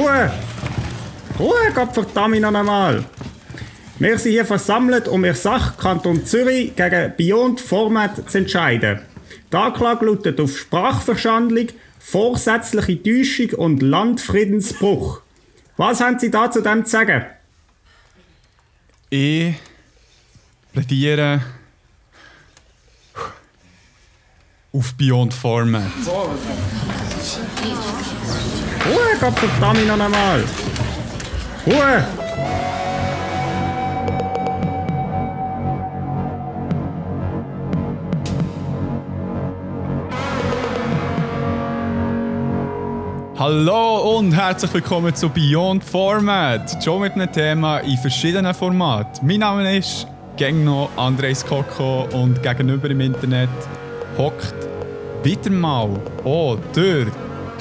Ruhe! Ruhe, Gott verdammt noch einmal! Wir sind hier versammelt, um ihr Sache Kanton Zürich gegen Beyond Format zu entscheiden. Die Anklage lautet auf Sprachverschandlung, vorsätzliche Täuschung und Landfriedensbruch. Was haben Sie da zu dem zu sagen? Ich plädiere auf Beyond Format. Ruhe, Gott verdammt noch einmal! Ruhe! Hallo und herzlich willkommen zu Beyond Format. Schon mit einem Thema in verschiedenen Formaten. Mein Name ist gang noch Andres Koko und gegenüber im Internet hockt wieder mal oh, der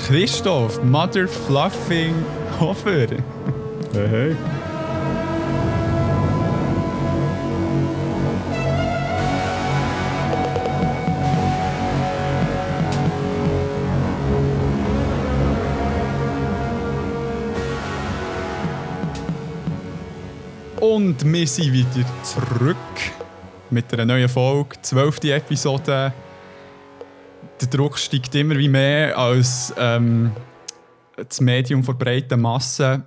Christoph Mother Fluffing Hofer. Hey, hey. Und wir sind wieder zurück mit einer neuen Folge, zwölfte Episode. Der Druck steigt immer wie mehr als ähm, das Medium der breiten Masse.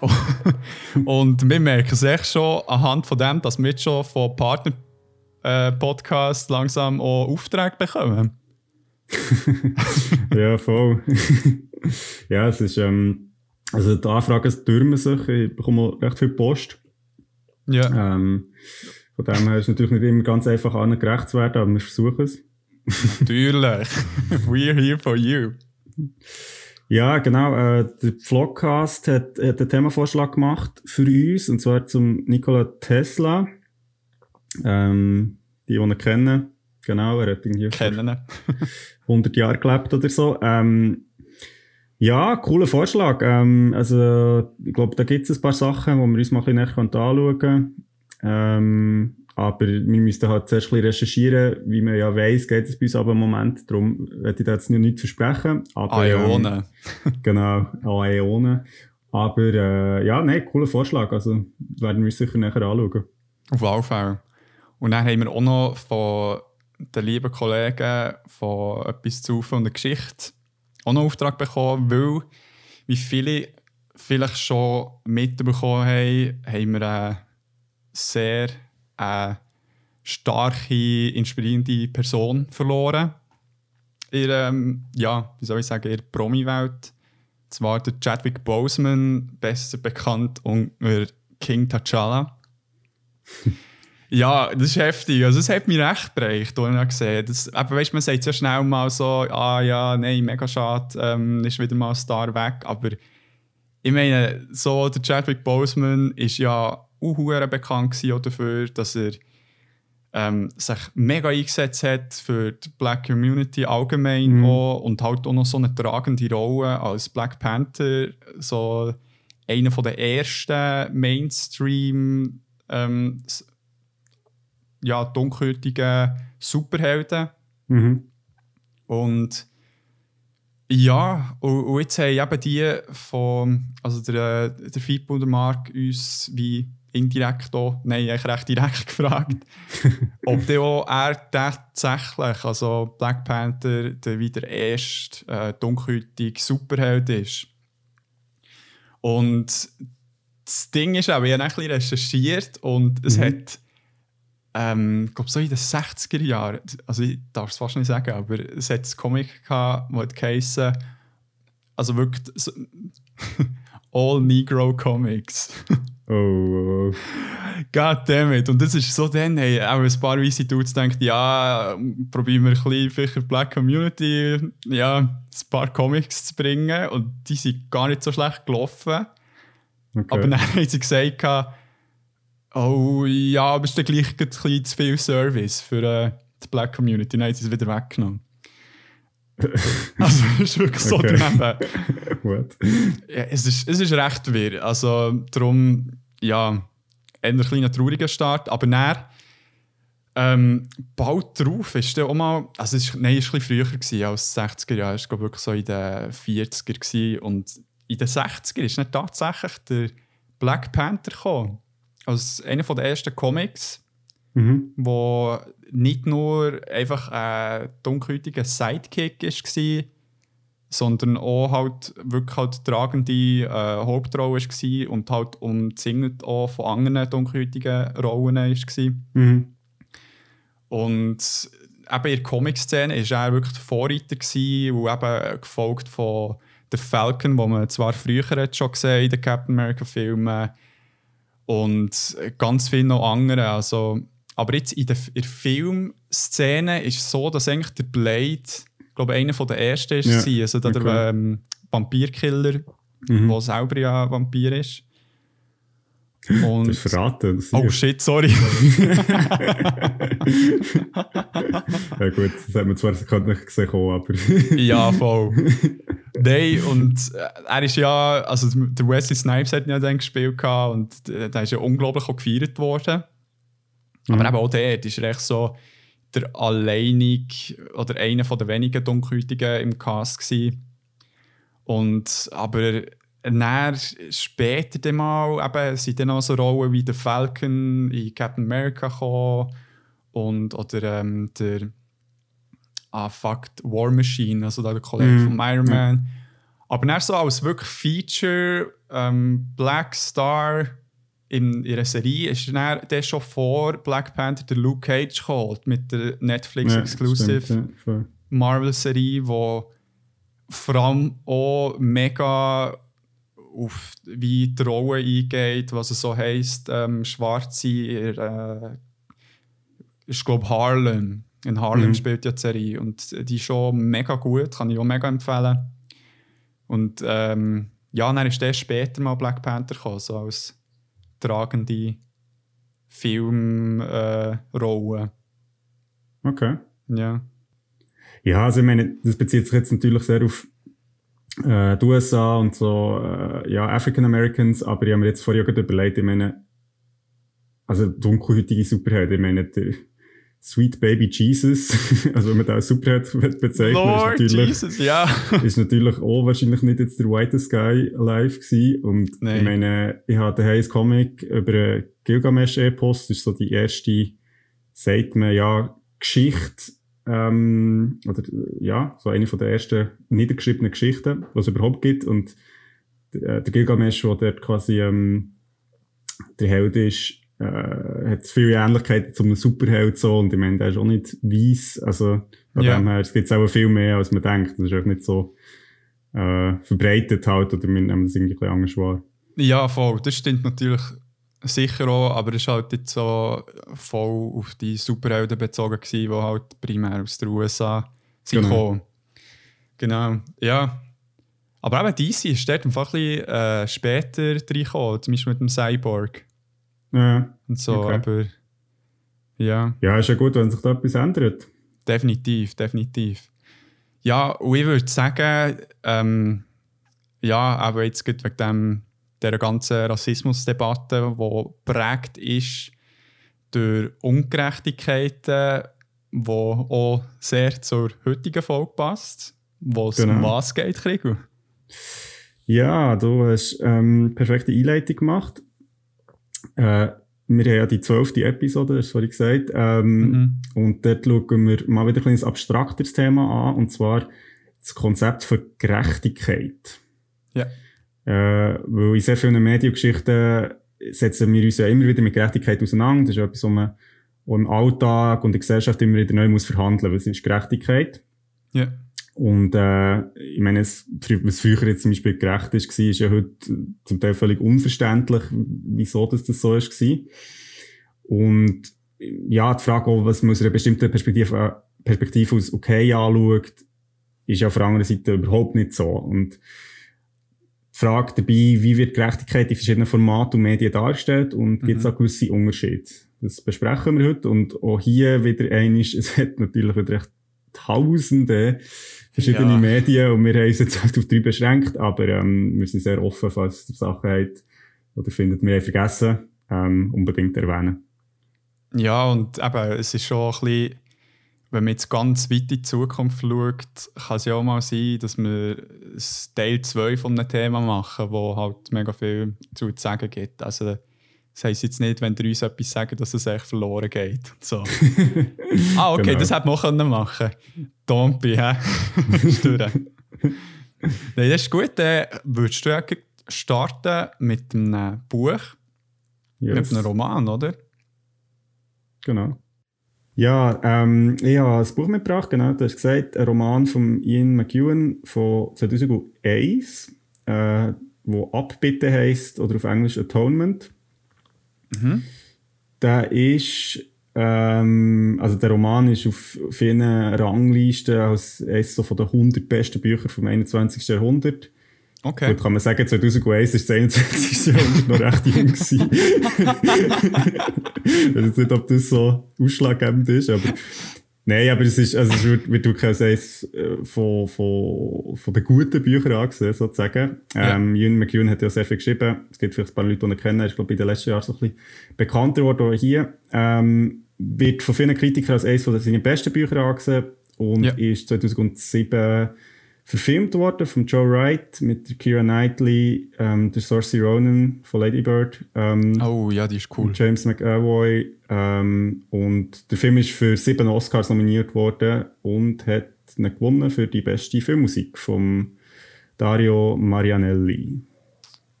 Und wir merken es echt schon anhand von dem, dass wir jetzt schon von Partner-Podcasts langsam auch Aufträge bekommen. ja, voll. ja, es ist, ähm, also die Anfragen türmen sich, ich bekomme recht viel Post. Ja. Ähm, von dem her ist es natürlich nicht immer ganz einfach, allen gerecht zu werden, aber wir versuchen es. Natürlich. We're here for you. Ja, genau. Äh, der Vlogcast hat, hat einen Themavorschlag gemacht für uns, und zwar zum Nikola Tesla. Ähm, die, die ihn kennen. Genau, er hat irgendwie Kennen. 100 Jahre gelebt oder so. Ähm, ja, cooler Vorschlag. Ähm, also, ich glaube, da gibt es ein paar Sachen, die wir uns mal ein bisschen näher anschauen können. Ähm, aber wir müssten halt zuerst ein bisschen recherchieren. Wie man ja weiss, geht es bei uns aber im Moment. Darum werde ich da jetzt noch nicht versprechen. Aber, ähm, Aeone. genau, Aeone. Aber äh, ja, nein, cooler Vorschlag. Also werden wir uns sicher nachher anschauen. Auf Fall. Und dann haben wir auch noch von den lieben Kollegen von etwas zu von der Geschichte auch noch einen Auftrag bekommen, weil, wie viele vielleicht schon mitbekommen haben, haben wir eine sehr äh, starke, inspirierende Person verloren. In, ähm, ja, wie soll ich sagen, in Promi-Welt. Zwar der Chadwick Boseman, besser bekannt unter King T'Challa. Ja, das ist heftig. Also, es hat mich recht bereicht, als ich gesehen das, aber weißt, Man sagt ja schnell mal so, ah ja, nein, mega schade, ähm, ist wieder mal ein Star weg. Aber ich meine, so der Chadwick Boseman ist ja auch bekannt dafür, dass er ähm, sich mega eingesetzt hat für die Black Community allgemein Mhm. auch, und halt auch noch so eine tragende Rolle als Black Panther, so einer von der ersten Mainstream ähm, ja, dunkelhäutigen Superhelden. Mhm. Und ja, und, und jetzt haben eben die von, also der, der Fipo und der Mark uns wie indirekt auch, nein, eigentlich recht direkt gefragt, ob der auch er tatsächlich, also Black Panther, der wieder erste äh, dunkelhäutige Superheld ist. Und das Ding ist auch, ich habe ein bisschen recherchiert und es Mhm. hat ähm, ich glaube, so in den 60er Jahren, also ich darf es fast nicht sagen, aber es hat einen Comic gehabt, hat geheissen, also wirklich All Negro Comics. Oh. God damn it. Und das ist so dann, hey, auch ein paar weise Dudes denken, ja, probieren wir ein bisschen für die Black Community, ja, ein paar Comics zu bringen. Und die sind gar nicht so schlecht gelaufen. Okay. Aber dann haben sie gesagt, oh ja, aber es ist dann gleich ein bisschen zu viel Service für äh, die Black Community. Dann haben sie es wieder weggenommen. also, es ist wirklich so Okay. daneben. What? Ja, es, ist, es ist recht wirr. Also, darum, ja, ein kleiner trauriger Start. Aber dann, ähm, bald darauf ist dann auch mal, also es ist, nein, es war ein bisschen früher gewesen, als 60er Jahre. Es war wirklich so in den 40er gewesen. und in den 60ern ist dann tatsächlich der Black Panther gekommen. Als einer der ersten Comics, Mhm. wo nicht nur einfach ein dunkelhäutiger Sidekick war, sondern auch halt wirklich halt tragende äh, Hauptrolle war und halt umzingelt auch von anderen dunkelhäutigen Rollen war. Mhm. Und eben in der Comic-Szene war er wirklich der Vorreiter gewesen, und eben gefolgt von der Falcon, wo man zwar früher hat schon gesehen in den Captain America-Filmen und ganz viele noch andere. Also, aber jetzt in der, in der Filmszene ist es so, dass eigentlich der Blade, glaube einer der ersten ist, Ja, also der, okay. der ähm, Vampirkiller, Mhm. der selber ja Vampir ist. Und, Das verraten. Das oh shit, sorry. ja gut, das hat man zwar gerade nicht gesehen, aber... Ja, voll. Nein, und äh, er ist ja, also der Wesley Snipes hat ja dann gespielt und äh, der ist ja unglaublich auch gefeiert worden. Aber Mhm. eben auch dort ist er echt so der alleinig oder einer von der wenigen Dunkelhäutigen im Cast gewesen. Und aber dann später dann mal eben, sind dann auch so Rollen wie der Falcon in Captain America gekommen und oder ähm, der ah fuck, War Machine, also der Kollege Mhm. von Iron Man. Aber dann so als wirklich Feature ähm, Black Star in ihrer Serie ist dann der schon vor Black Panther der Luke Cage geholt mit der Netflix Ja, Exclusive stimmt, ja, voll. Marvel-Serie, wo vor allem auch mega auf wie die Rolle eingeht, was es so heisst, ähm, Schwarze, in, äh, ist glaube Harlem. In Harlem Mhm. spielt ja die Serie und die ist schon mega gut, kann ich auch mega empfehlen. Und ähm, ja, dann ist der später mal Black Panther gekommen, so als tragende Filmrolle. Äh. Okay. ja. Ja, also ich meine, das bezieht sich jetzt natürlich sehr auf äh, die USA und so, äh, ja, African Americans, aber ich habe mir jetzt vorher gerade überlegt, ich meine, also dunkelhäutige Superhelden, ich meine, der Sweet Baby Jesus, also wenn man da als Superheld bezeichnet, Lord ist natürlich, Jesus, ja. ist natürlich auch wahrscheinlich nicht jetzt der whitest guy alive gewesen. Und Nein. ich meine, ich hatte daheim ein Comic über einen Gilgamesch-Epos, das ist so die erste, sagt man ja, Geschichte, ähm, oder ja, so eine von der ersten niedergeschriebenen Geschichten, die es überhaupt gibt. Und äh, der Gilgamesch, der dort quasi ähm, der Held ist, äh, hat viele Ähnlichkeiten zu einem Superheld so und ich meine, der ist auch nicht weiss, also von Ja. dem her, es gibt auch viel mehr, als man denkt. Das ist auch nicht so äh, verbreitet halt, oder wir nehmen das irgendwie ein bisschen anders wahr. Ja, voll. Das stimmt natürlich sicher auch, aber es ist halt jetzt so voll auf die Superhelden bezogen gewesen, die halt primär aus den USA sind Genau. gekommen. Genau, ja. Aber eben DC ist dort einfach ein bisschen äh, später reingekommen, zum Beispiel mit dem Cyborg Ja, und so, Okay. aber ja. ja, ist ja gut, wenn sich da etwas ändert. Definitiv, definitiv. Ja, und ich würde sagen, ähm, ja, aber jetzt geht wegen dem, dieser ganzen Rassismusdebatte, die prägt ist durch Ungerechtigkeiten, die auch sehr zur heutigen Folge passt, wo es um Genau. was geht, Krigo. Ja, du hast ähm, perfekte Einleitung gemacht. Äh, wir haben ja die zwölfte Episode, das habe ich gesagt. Ähm, Mhm. Und dort schauen wir mal wieder ein abstrakteres Thema an, und zwar das Konzept von Gerechtigkeit. Ja. Äh, weil in sehr vielen Mediengeschichten setzen wir uns ja immer wieder mit Gerechtigkeit auseinander. Das ist etwas, was man im Alltag und in der Gesellschaft immer wieder neu muss verhandeln muss. Was ist Gerechtigkeit? Ja. Und äh, ich meine, es, was früher jetzt zum Beispiel gerecht ist, war, ist ja heute zum Teil völlig unverständlich, wieso das, das so ist. war. Und ja, die Frage auch, was man aus einer bestimmten Perspektive, äh, Perspektive aus okay anschaut, ist ja auf der anderen Seite überhaupt nicht so. Und die Frage dabei, wie wird Gerechtigkeit in verschiedenen Formaten und Medien dargestellt und gibt es Mhm. auch gewisse Unterschiede? Das besprechen wir heute und auch hier wieder einiges, es hat natürlich wieder echt tausende verschiedene Ja. Medien und wir haben uns jetzt halt auf drei beschränkt, aber ähm, wir sind sehr offen, falls ihr Sachen habt oder findet, wir haben vergessen, ähm, unbedingt erwähnen. Ja, und eben, es ist schon ein bisschen, wenn man jetzt ganz weit in die Zukunft schaut, kann es ja auch mal sein, dass wir Teil 2 von einem Thema machen, wo halt mega viel zu sagen gibt. Also, das heisst jetzt nicht, wenn ihr uns etwas sagen, dass es echt verloren geht. So. ah, okay, genau. das hätte man auch machen können. Dompi, hä? Nein, das ist gut. Dann würdest du starten mit einem Buch, yes. mit einem Roman, oder? Genau. Ja, ähm, ich habe ein Buch mitgebracht, genau, du hast gesagt, ein Roman von Ian McEwan von 2001, äh, wo Abbitte heisst, oder auf Englisch Atonement. Mhm. Der ist, ähm, also der Roman ist auf vielen Ranglisten als eines von den 100 besten Bücher vom 21. Jahrhundert. Okay. Gut, kann man sagen, 2001 ist das 21. Jahrhundert noch recht jung gewesen. ich weiß nicht, ob das so ausschlaggebend ist, aber Nein, aber es ist, also es wird, wird wirklich eines äh, von, von, von den guten Büchern angesehen, sozusagen. Ja. Ähm, Ewan McEwan hat ja sehr viel geschrieben. Es gibt vielleicht ein paar Leute, die ihn kennen. Er ist, glaube ich, in den letzten Jahren so ein bisschen bekannter geworden hier. Ähm, wird von vielen Kritikern als eines von seinen besten Bücher angesehen und ja. ist 2007 verfilmt worden von Joe Wright mit der Kira Knightley, ähm, der Saoirse Ronan von Lady Bird. Ähm, oh ja, die ist cool. James McAvoy. Ähm, und der Film ist für sieben Oscars nominiert worden und hat ihn gewonnen für die beste Filmmusik von Dario Marianelli.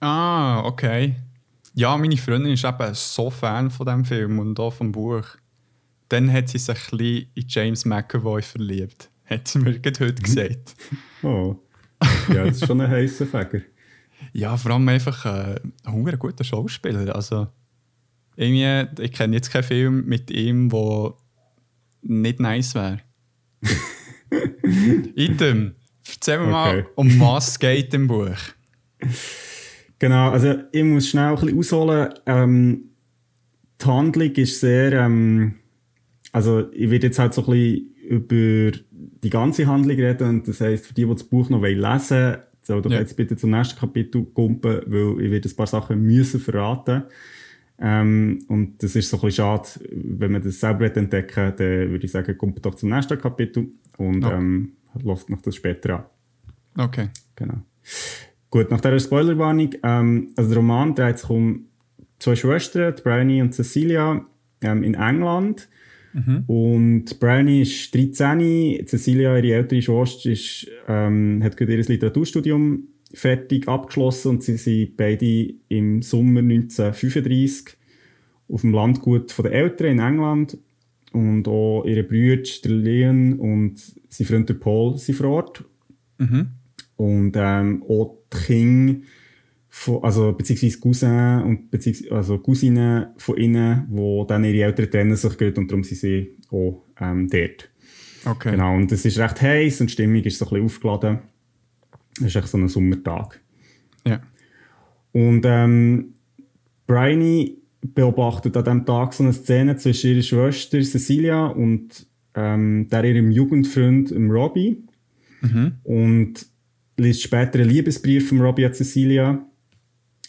Ah, okay. Ja, meine Freundin ist eben so Fan von dem Film und auch vom Buch. Dann hat sie sich ein bisschen in James McAvoy verliebt hat sie mir gerade heute gesagt. Oh. Ja, das ist schon ein heißer Fäger. ja, vor allem einfach äh, ein guter Schauspieler. Also, irgendwie, ich kenne jetzt keinen Film mit ihm, der nicht nice wäre. Item, erzähl mir okay. mal, um was es geht im Buch. Genau, also ich muss schnell ein bisschen ausholen. Ähm, die Handlung ist sehr, ähm, also ich werde jetzt halt so ein bisschen über die ganze Handlung reden. Und das heisst, für die, die das Buch noch lesen wollen, soll doch ja. jetzt bitte zum nächsten Kapitel kumpen, weil ich werde ein paar Sachen müssen verraten ähm, und das ist so ein bisschen schade, wenn man das selber entdecken dann würde ich sagen, kommt doch zum nächsten Kapitel und okay. ähm, lasst noch das später an. Okay. Genau. Gut, nach dieser Spoilerwarnung, ähm, also der Roman dreht sich um zwei Schwestern, Bryony und Cecilia, ähm, in England. Mhm. Und Bryony ist 13, Cecilia, ihre ältere Schwester, ist, ähm, hat gerade ihr Literaturstudium fertig abgeschlossen und sie sind beide im Sommer 1935 auf dem Landgut von der Eltern in England und auch ihre Brüder, der Leon und sein Freund der Paul, sind vor Ort. Mhm. Und ähm, auch die Kinder von, also beziehungsweise Cousin und beziehungsweise, also Cousinen von ihnen, wo dann ihre Eltern trennen sich gerade und darum sind sie auch ähm, dort. Okay. Genau, und es ist recht heiß und die Stimmung ist so ein bisschen aufgeladen. Es ist echt so ein Sommertag. Ja. Und ähm, Bryony beobachtet an diesem Tag so eine Szene zwischen ihrer Schwester Cecilia und ähm, der ihrem Jugendfreund Robbie. Mhm. Und liest später einen Liebesbrief von Robbie an Cecilia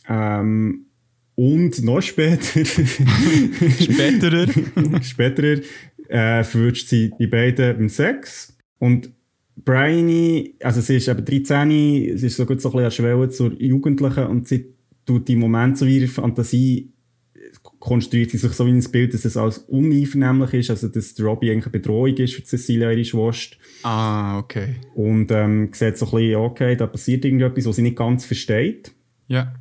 ähm, und noch später. späterer. späterer äh, verwünscht sie die beiden beim Sex. Und Bryony, also sie ist eben 13, sie ist so gut so ein bisschen an zur Jugendlichen und sie tut die Moment so wie ihre Fantasie konstruiert sie sich so wie ein Bild, dass es alles uneinvernehmlich ist, also dass Robbie eigentlich eine Bedrohung ist für Cecilia, ihre Schwester. Ah, okay. Und ähm, sieht so ein bisschen, okay, da passiert irgendetwas, was sie nicht ganz versteht. Ja.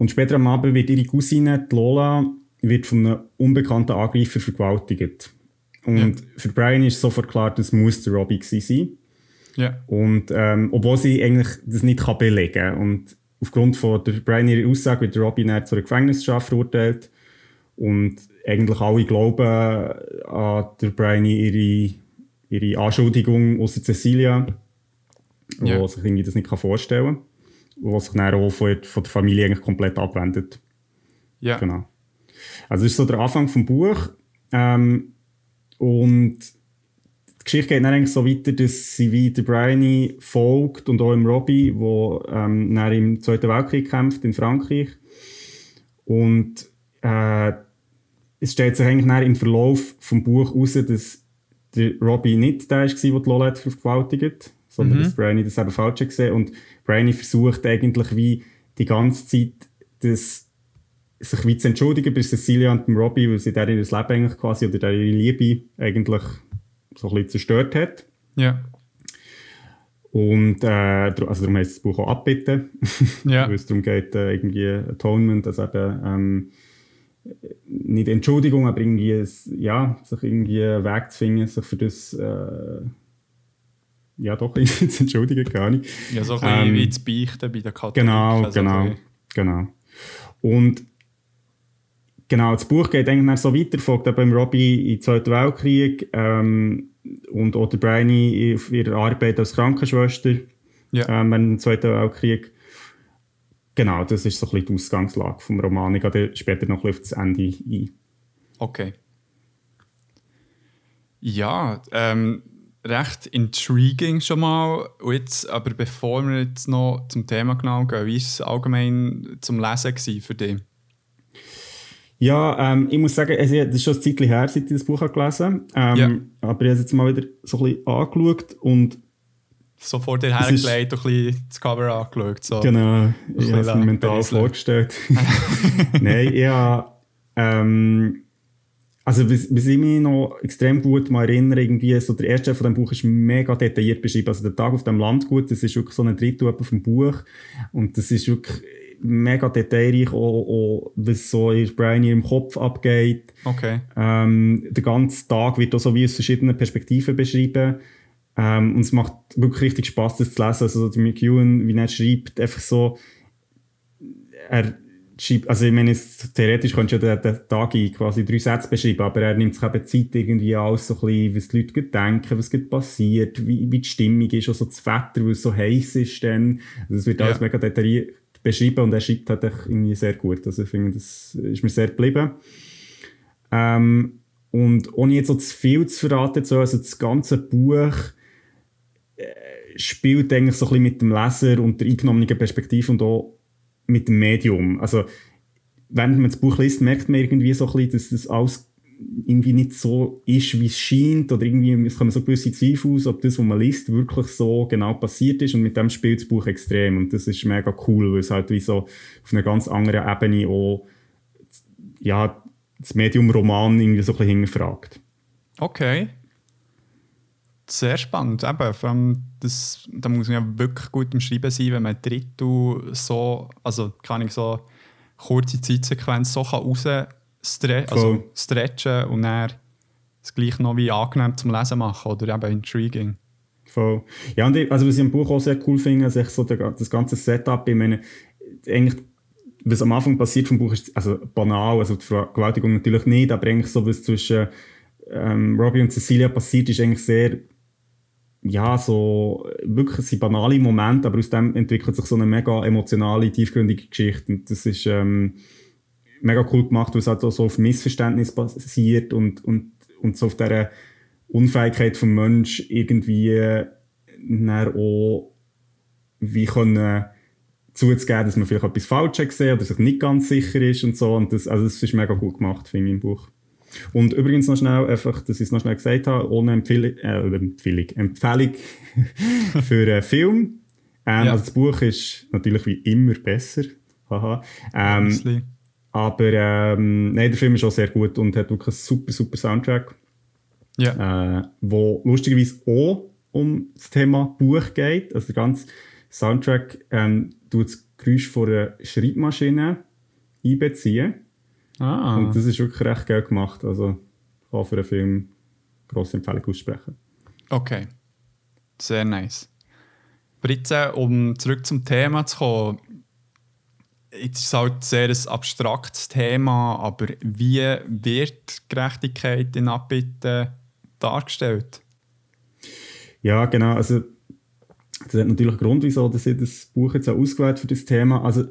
Und später am Abend wird ihre Cousine, die Lola, wird von einem unbekannten Angreifer vergewaltigt. Und ja. für Brian ist sofort klar, das muss der Robbie sein. Ja. Und ähm, obwohl sie eigentlich das nicht kann belegen kann. Und aufgrund von der Brian ihrer Aussage wird der Robbie dann zu einer Gefängnisstrafe verurteilt. Und eigentlich alle glauben an der Brian ihre, ihre Anschuldigung außer Cecilia, ja. wo sich irgendwie das nicht vorstellen kann was sich dann auch von, von der Familie eigentlich komplett abwendet. Ja. Genau. Also das ist so der Anfang vom Buch. Ähm, und die Geschichte geht dann eigentlich so weiter, dass sie wie der Bryony folgt und auch im Robbie, wo ähm, dann im Zweiten Weltkrieg kämpft in Frankreich. Und äh, es stellt sich eigentlich dann im Verlauf vom Buch heraus, dass der Robbie nicht der war, der die Lola vergewaltigt sondern Mhm. dass Bryony das eben falsch hat gesehen und Bryony versucht eigentlich wie die ganze Zeit das, sich wie zu entschuldigen bei Cecilia und dem Robbie, weil sie deren Leben eigentlich quasi oder deren Liebe eigentlich so ein bisschen zerstört hat. Ja. Und äh, also darum heisst das Buch auch Abbitten, Ja. weil es darum geht, äh, irgendwie Atonement, also eben ähm, nicht Entschuldigung, aber irgendwie ja, sich irgendwie einen Weg zu finden, sich für das äh, ja doch irgendwie zu entschuldigen, gar nicht. Ja, so ein bisschen Ähm, wie zu beichten bei den Katholiken. Genau, also genau, bisschen- genau. Und genau, das Buch geht eigentlich dann so weiter, folgt eben beim Robbie im Zweiten Weltkrieg ähm, und der Bryony auf ihrer Arbeit als Krankenschwester Ja. ähm, dem Zweiten Weltkrieg. Genau, das ist so ein bisschen die Ausgangslage vom Roman. Ich gehe später noch ein auf das Ende ein. Okay. Ja, ähm, recht intriguing schon mal. Und jetzt, aber bevor wir jetzt noch zum Thema genau gehen, wie war es allgemein zum Lesen für dich? Ja, ähm, ich muss sagen, es ist schon ein Zeitchen her, seit ich das Buch habe gelesen habe. Ähm, Aber ich habe es jetzt mal wieder so ein bisschen angeschaut und So vor dir hergelegt und ein bisschen das Cover angeschaut. So. Genau, ich habe es mir mental berieseln. vorgestellt. Nein, ich habe, ähm, also bis, bis ich mich noch extrem gut mal erinnere, irgendwie so der erste Teil von dem Buch ist mega detailliert beschrieben. Also der Tag auf dem Landgut, das ist wirklich so ein Drittel vom Buch und das ist wirklich mega detailreich, auch, auch was so in Brian im Kopf abgeht. Okay. Ähm, der ganze Tag wird auch so wie aus verschiedenen Perspektiven beschrieben. Ähm, und es macht wirklich richtig Spaß, das zu lesen. Also der McEwan, wie er schreibt, einfach so, er also ich meine, theoretisch könntest du ja den, den Tag in quasi drei Sätze beschreiben, aber er nimmt sich eben Zeit irgendwie alles so ein bisschen, was die Leute denken, was gerade passiert, wie, wie die Stimmung ist, auch so das Wetter, weil es so heiß ist dann. Also es wird Ja. alles mega detailliert beschrieben und er schreibt halt irgendwie sehr gut. Also ich finde, das ist mir sehr geblieben. Ähm, und ohne jetzt so zu viel zu verraten, so, also das ganze Buch äh, spielt eigentlich so ein bisschen mit dem Leser und der eingenommenen Perspektive und auch mit dem Medium. Also, wenn man das Buch liest, merkt man irgendwie so ein bisschen, dass das alles irgendwie nicht so ist, wie es scheint, oder irgendwie, es kommen so gewisse Zweifel aus, ob das, was man liest, wirklich so genau passiert ist, und mit dem spielt das Buch extrem, und das ist mega cool, weil es halt wie so auf einer ganz anderen Ebene auch, ja, das Medium Roman irgendwie so ein bisschen hinterfragt. Okay. Sehr spannend. Eben, vor allem das, da muss man ja wirklich gut im Schreiben sein, wenn man ein Drittel so, also kann ich so kurze Zeitsequenz so kann raus stre also stretchen und dann es gleich noch wie angenehm zum Lesen machen oder eben intriguing. Voll. Ja, und ich, also was ich im Buch auch sehr cool finde, ist echt so der, das ganze Setup. Ich meine, eigentlich, was am Anfang passiert vom Buch ist, also banal, also die Vergewaltigung natürlich nicht, aber eigentlich so, was zwischen ähm, Robbie und Cecilia passiert, ist eigentlich sehr, ja, so, wirklich es sind banale Momente, aber aus dem entwickelt sich so eine mega emotionale, tiefgründige Geschichte. Und das ist ähm, mega cool gemacht, weil es halt auch so auf Missverständnis basiert und, und, und so auf dieser Unfähigkeit vom Mensch irgendwie äh, dann auch wie können zuzugeben, dass man vielleicht etwas falsch hat gesehen oder sich nicht ganz sicher ist und so. Und das, also das ist mega gut gemacht, finde ich, im Buch. Und übrigens noch schnell, einfach, dass ich es noch schnell gesagt habe, ohne Empfehlung, äh, Empfehlung, Empfehlung für einen Film. Ähm, Ja. Also das Buch ist natürlich wie immer besser. Haha. Ähm, aber ähm, nein, der Film ist auch sehr gut und hat wirklich einen super, super Soundtrack, Ja. äh, wo lustigerweise auch um das Thema Buch geht. Also der ganze Soundtrack ähm, tut das Geräusch von einer Schreibmaschine einbeziehen. Ah. Und das ist wirklich recht geil gemacht. Also ich kann für einen Film grosse Empfehlung aussprechen. Okay. Sehr nice. Aber jetzt, äh, um zurück zum Thema zu kommen, jetzt ist es halt sehr ein abstraktes Thema, aber wie wird Gerechtigkeit in Abbitte dargestellt? Ja, genau. Also, das hat natürlich einen Grund, wieso dass ich das Buch jetzt auch ausgewählt für das Thema. Also,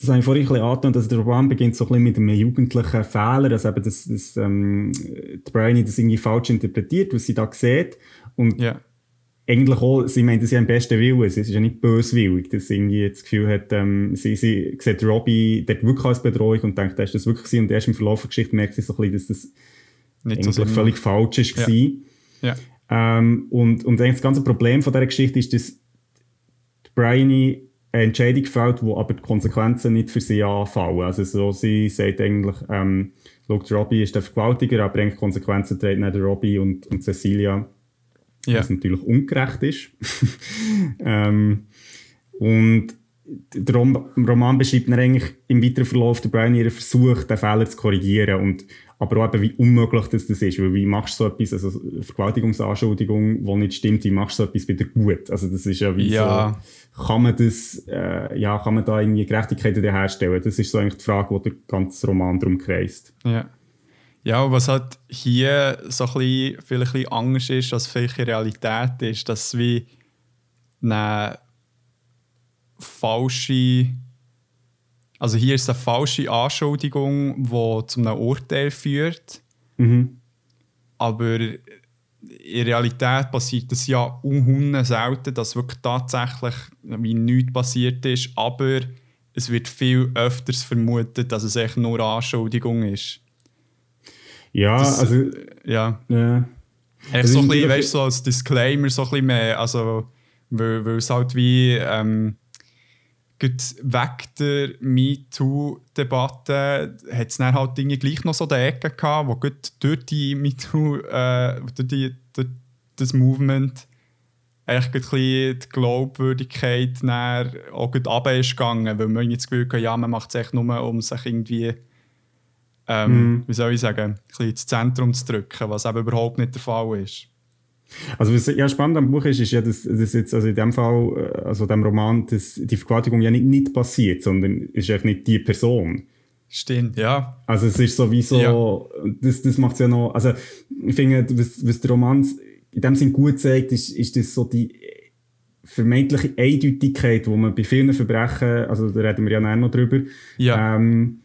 das habe ich vorhin ein bisschen angetan, dass der Roman beginnt so ein bisschen mit einem jugendlichen Fehler, also eben, dass, dass ähm, die Bryony das irgendwie falsch interpretiert, was sie da sieht. Und Ja. eigentlich auch, sie meint das ja im besten Willen, sie ist ja nicht böswillig, dass sie irgendwie das Gefühl hat, ähm, sie, sie sieht Robbie dort wirklich als Bedrohung und denkt, das ist das wirklich gewesen. und erst im Verlauf der Geschichte merkt sie so ein bisschen, dass das Nicht so eigentlich Sinn völlig falsch ist Ja. gewesen. Ja. Ähm, und, und eigentlich das ganze Problem von dieser Geschichte ist, dass Bryony eine Entscheidung fällt, wo aber die Konsequenzen nicht für sie anfallen. Also so, sie sagt eigentlich, ähm, schaut, Robbie ist der Vergewaltiger, aber eigentlich Konsequenzen nicht der Robbie und, und Cecilia, Ja. was natürlich ungerecht ist. ähm, und der Rom Roman beschreibt dann eigentlich im weiteren Verlauf der Brian ihren Versuch, den Fehler zu korrigieren und aber auch eben, wie unmöglich das, das ist, weil wie machst du so etwas, also Vergewaltigungsanschuldigung, die nicht stimmt, wie machst du so etwas wieder gut? Also das ist ja wie Ja. so, kann man das, äh, ja, kann man da irgendwie Gerechtigkeit herstellen? Das ist so eigentlich die Frage, die der ganze Roman darum kreist. Ja. Ja, und was halt hier so ein bisschen, vielleicht ein bisschen anders ist, als vielleicht in Realität ist, dass wie eine falsche. Also hier ist eine falsche Anschuldigung, die zu einem Urteil führt. Mhm. Aber in Realität passiert das ja unhunden selten, dass wirklich tatsächlich wie nichts passiert ist. Aber es wird viel öfters vermutet, dass es echt nur eine Anschuldigung ist. Ja, Das- also, Ja. ja. Echt Also so ein bisschen, weißt, so als Disclaimer so ein bisschen mehr, also weil, weil es halt wie ähm, gut weg der MeToo-Debatte hat es dann halt Dinge gleich noch so der Ecke gehabt, wo gut durch die MeToo, äh, durch, die, durch das Movement eigentlich gut ein bisschen die Glaubwürdigkeit dann auch gut runter ist gegangen, weil man das Gefühl hatte, ja, man macht es echt nur, um sich irgendwie ähm, Mhm. wie soll ich sagen, ein bisschen ins Zentrum zu drücken, was eben überhaupt nicht der Fall ist. Also was ja spannend am Buch ist, ist ja, dass, dass jetzt also in dem Fall, äh, also dem Roman, dass die Vergewaltigung ja nicht, nicht passiert, sondern es ist echt nicht die Person. Stimmt, ja. Also es ist sowieso, das, das macht es ja noch, also ich finde, was, was der Roman in dem Sinn gut zeigt, ist, ist das so die vermeintliche Eindeutigkeit, wo man bei vielen Verbrechen, also da reden wir ja nachher noch drüber, Ja. ähm,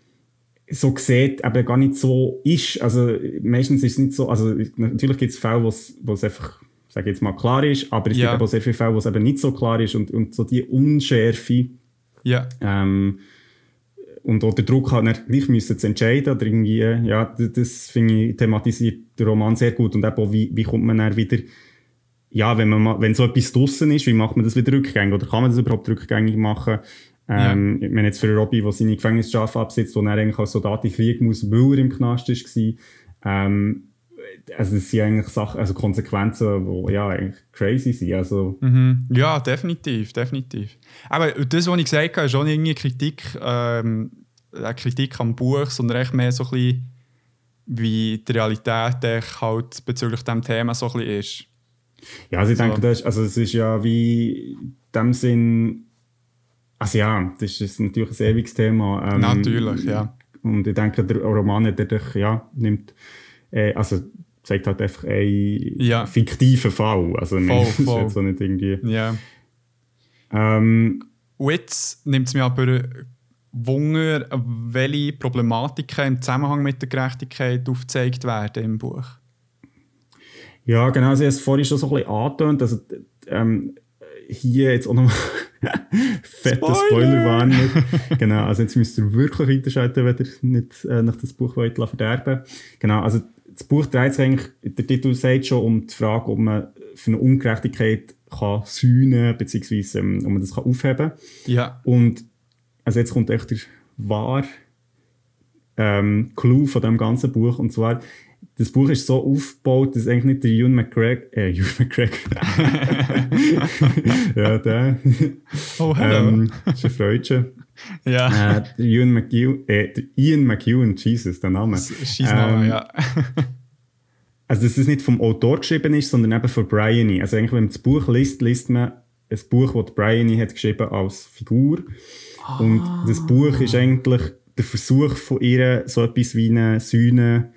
so sieht, eben gar nicht so ist. Also meistens ist es nicht so, also natürlich gibt es Fälle, wo es einfach, sage ich jetzt mal, klar ist, aber es Ja. gibt aber sehr viele Fälle, wo es eben nicht so klar ist und, und so die Unschärfe Ja, ähm, und auch der Druck hat, dann gleich müssen zu entscheiden oder irgendwie, ja, das, das finde ich, thematisiert der Roman sehr gut und eben auch, wie, wie kommt man dann wieder, ja, wenn man wenn so etwas draussen ist, wie macht man das wieder rückgängig oder kann man das überhaupt rückgängig machen? Ähm, Ich meine jetzt für Robbie, der seine Gefängnisstrafe absitzt, wo er eigentlich als Soldat in Krieg muss, weil er im Knast war, ähm, also das sind eigentlich Sachen, also Konsequenzen, die ja eigentlich crazy sind, also mhm. ja, definitiv, definitiv. Aber das, was ich gesagt habe, ist auch nicht irgendwie Kritik, ähm, eine Kritik am Buch, sondern echt mehr so ein bisschen, wie die Realität halt bezüglich diesem Thema so ein bisschen ist. Ja, also ich So. denke, das ist, also es ist ja wie in dem Sinn, also ja, das ist natürlich ein ewiges Thema. Ähm, Natürlich, ja. Und ich denke, der Roman, der dich, ja, nimmt, äh, also zeigt halt einfach einen Ja. fiktiven Fall. Also Voll, ist voll. jetzt so nicht irgendwie... Ja. Ähm, Und jetzt nimmt es mich aber Wunder, welche Problematiken im Zusammenhang mit der Gerechtigkeit aufgezeigt werden im Buch. ja, genau, also ich habe es vorhin schon so ein bisschen angetönt, also ähm, hier jetzt auch nochmal fette Spoiler! Spoilerwarnung. genau, also jetzt müsst ihr wirklich einschalten, wenn ihr nicht äh, nach das Buch wollt, verderben Genau, also das Buch dreht sich eigentlich, der Titel sagt schon um die Frage, ob man für eine Ungerechtigkeit kann sühnen, beziehungsweise ähm, ob man das kann aufheben kann. Ja. Und also jetzt kommt echt der wahre ähm, Clou von dem ganzen Buch. Und zwar, das Buch ist so aufgebaut, dass eigentlich nicht der Ewan McGregor, äh, Ewan McGregor, ja, der, Oh, hello. ähm, das ist ein Freudchen. ja. Äh, der Ewan McEwan, äh, der Ian McEwan, Jesus, der Name. Scheissname, Ähm, ja. Also, dass es nicht vom Autor geschrieben ist, sondern eben von Bryony. Also, eigentlich, wenn man das Buch liest, liest man ein Buch, das Bryony hat geschrieben als Figur. Und das Buch ist eigentlich der Versuch von ihr, so etwas wie eine Sühne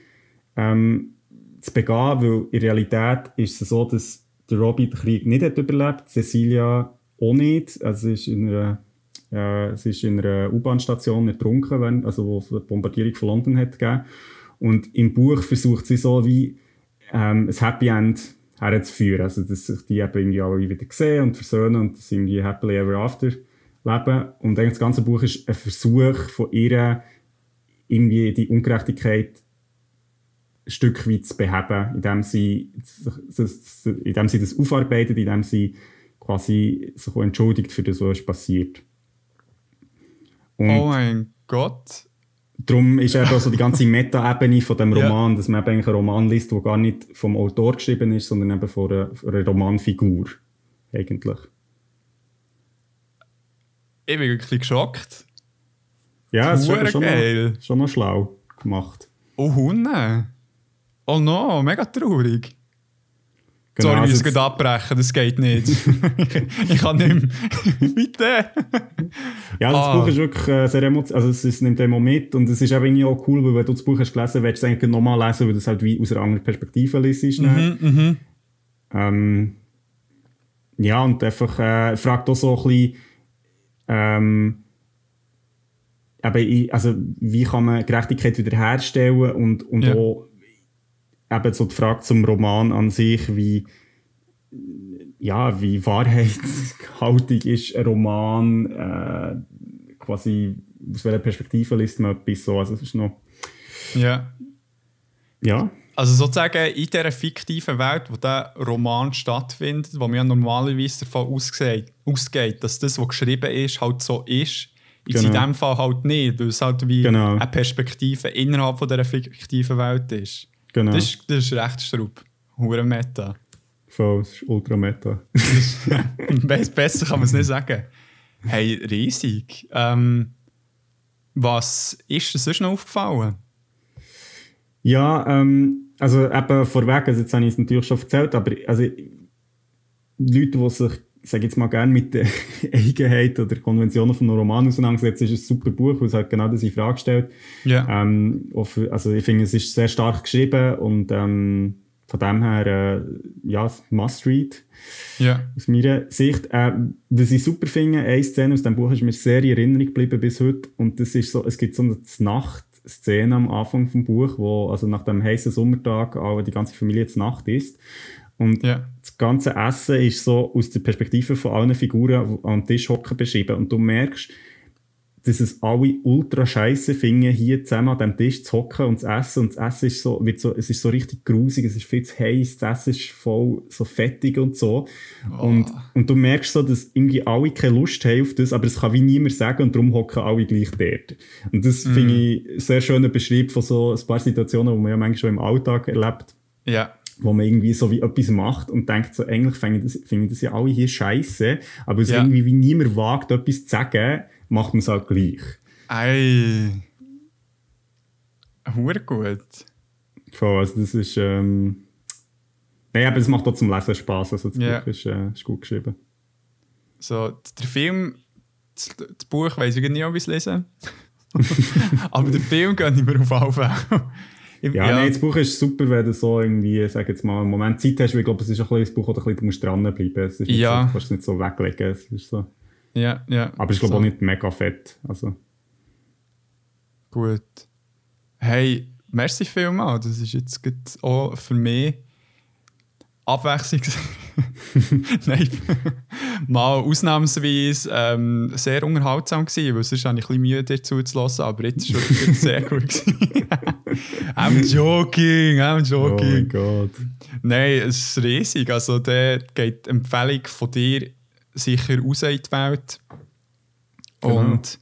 ähm, zu begehen, weil in Realität ist es so, dass der Robbie den Krieg nicht hat überlebt, Cecilia auch nicht. Also, ist in einer äh, sie ist in einer U-Bahn-Station ertrunken, wenn, also wo es die Bombardierung von London hat gegeben. Und im Buch versucht sie so wie ähm, ein Happy End herzuführen. Also, dass sich die eben irgendwie alle wieder sehen und versöhnen und dass irgendwie happily ever after leben. Und eigentlich das ganze Buch ist ein Versuch von ihr, irgendwie die Ungerechtigkeit Stück weit zu beheben, indem sie, indem sie das aufarbeitet, indem sie quasi sich entschuldigt für das, was passiert. Und oh mein Gott. Darum ist eben so die ganze Meta-Ebene von dem Roman, ja. dass man eben einen Roman liest, der gar nicht vom Autor geschrieben ist, sondern eben von einer, von einer Romanfigur. Eigentlich. Ich bin wirklich geschockt. Ja, es ist schon, geil. Noch, schon noch schlau gemacht. Oh, Hunde. Oh no, mega traurig. Genau, Sorry, wir müssen also abbrechen, das geht nicht. ich kann nicht mehr. Bitte! ja, das ah. Buch ist wirklich äh, sehr emotional. Also, es, es nimmt immer mit und es ist eben irgendwie auch cool, weil wenn du das Buch hast gelesen, willst du es eigentlich nochmal lesen, weil du es halt wie aus einer anderen Perspektive liest. Ne? Mhm, mhm. Ähm, ja, und einfach äh, fragt auch so ein bisschen, ähm, eben, also, wie kann man Gerechtigkeit wiederherstellen und, und ja. auch eben so die Frage zum Roman an sich, wie, ja, wie wahrheitshaltig ist ein Roman, äh, quasi aus welcher Perspektive liest man etwas so, also es ist noch... Ja. Ja. Also sozusagen in dieser fiktiven Welt, wo der Roman stattfindet, wo man ja normalerweise davon ausgeht, ausgeht dass das, was geschrieben ist, halt so ist, ist genau. in diesem Fall halt nicht, weil es halt wie genau. eine Perspektive innerhalb von dieser fiktiven Welt ist. Genau. Das ist, das ist recht Straub. Hure Meta. Voll, das ist ultra Meta. Besser kann man es nicht sagen. Hey, riesig. Ähm, was ist dir sonst noch aufgefallen? Ja, ähm, also eben vorweg, also jetzt habe ich es natürlich schon erzählt, aber also, Leute, die sich ich sage jetzt mal gerne mit den Eigenheiten oder Konventionen von einem Roman auseinandergesetzt, ist ein super Buch, weil es halt genau diese Frage stellt. Ja. Ähm, also ich finde, es ist sehr stark geschrieben und ähm, von dem her, äh, ja, must read. Ja. Aus meiner Sicht. Äh, was ich super finde, eine Szene aus dem Buch ist mir sehr in Erinnerung geblieben bis heute und das ist so, es gibt so eine Nachtszene am Anfang vom Buch, wo also nach dem heißen Sommertag auch die ganze Familie zur Nacht ist und ja. das ganze Essen ist so aus der Perspektive von allen Figuren am Tisch hocken beschrieben. Und du merkst, dass es alle ultra scheiße finden, hier zusammen an dem Tisch zu hocken und zu essen. Und das Essen ist so, wird so, es ist so richtig grusig, es ist viel zu heiß, das Essen ist voll so fettig und so. Oh. Und, und du merkst so, dass irgendwie alle keine Lust haben auf das, aber es kann wie niemand sagen und darum hocken alle gleich dort. Und das mm. finde ich sehr schöner Beschrieb von so ein paar Situationen, die man ja manchmal schon im Alltag erlebt. Ja wo man irgendwie so wie etwas macht und denkt so, eigentlich finden das, finden das ja alle hier scheiße, aber es ja. irgendwie wie niemand wagt, etwas zu sagen, macht man es halt gleich. Ei. Hure gut. Voll, also das ist, ähm, Nein, aber es macht auch zum Lesen Spaß. Also das yeah. Buch ist, äh, ist, gut geschrieben. So, der Film, das, das Buch weiß ich nicht, ob ich es lesen. aber der Film geht nicht mehr auf Anfang. Ja, ja. Nein, das Buch ist super, wenn du so irgendwie, sag jetzt mal, einen Moment Zeit hast, weil ich glaube, es ist ein bisschen das Buch, oder du musst dranbleiben. Es ist ja. so, du kannst es nicht so weglegen. Es ist so. Ja, ja. Aber es ist glaube so. auch nicht mega fett. Also. Gut. Hey, merci vielmals. Das ist jetzt auch für mich Abwechslung. Nein, mal ausnahmsweise ähm, sehr unterhaltsam gewesen, weil sonst habe ich ein bisschen Mühe, dir zuzulassen, aber jetzt war es sehr gut. I'm joking, I'm joking. Oh mein Gott. Nein, es ist riesig. Also, da geht die Empfehlung von dir sicher raus in die Welt. Genau. Und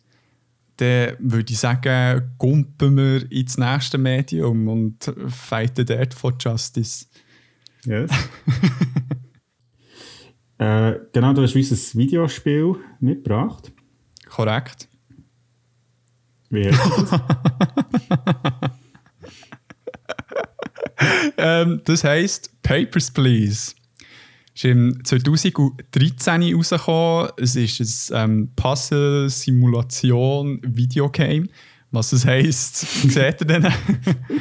dann würde ich sagen, gumpen wir ins nächste Medium und fighten dort for Justice. Yes. äh, genau, du hast uns ein Videospiel mitgebracht. Korrekt. Wie heißt das? ähm, das heisst Papers, Please. Es ist im 2013 rausgekommen. Es ist ein ähm, Puzzle-Simulation-Videogame. Was das heisst, seht ihr dann.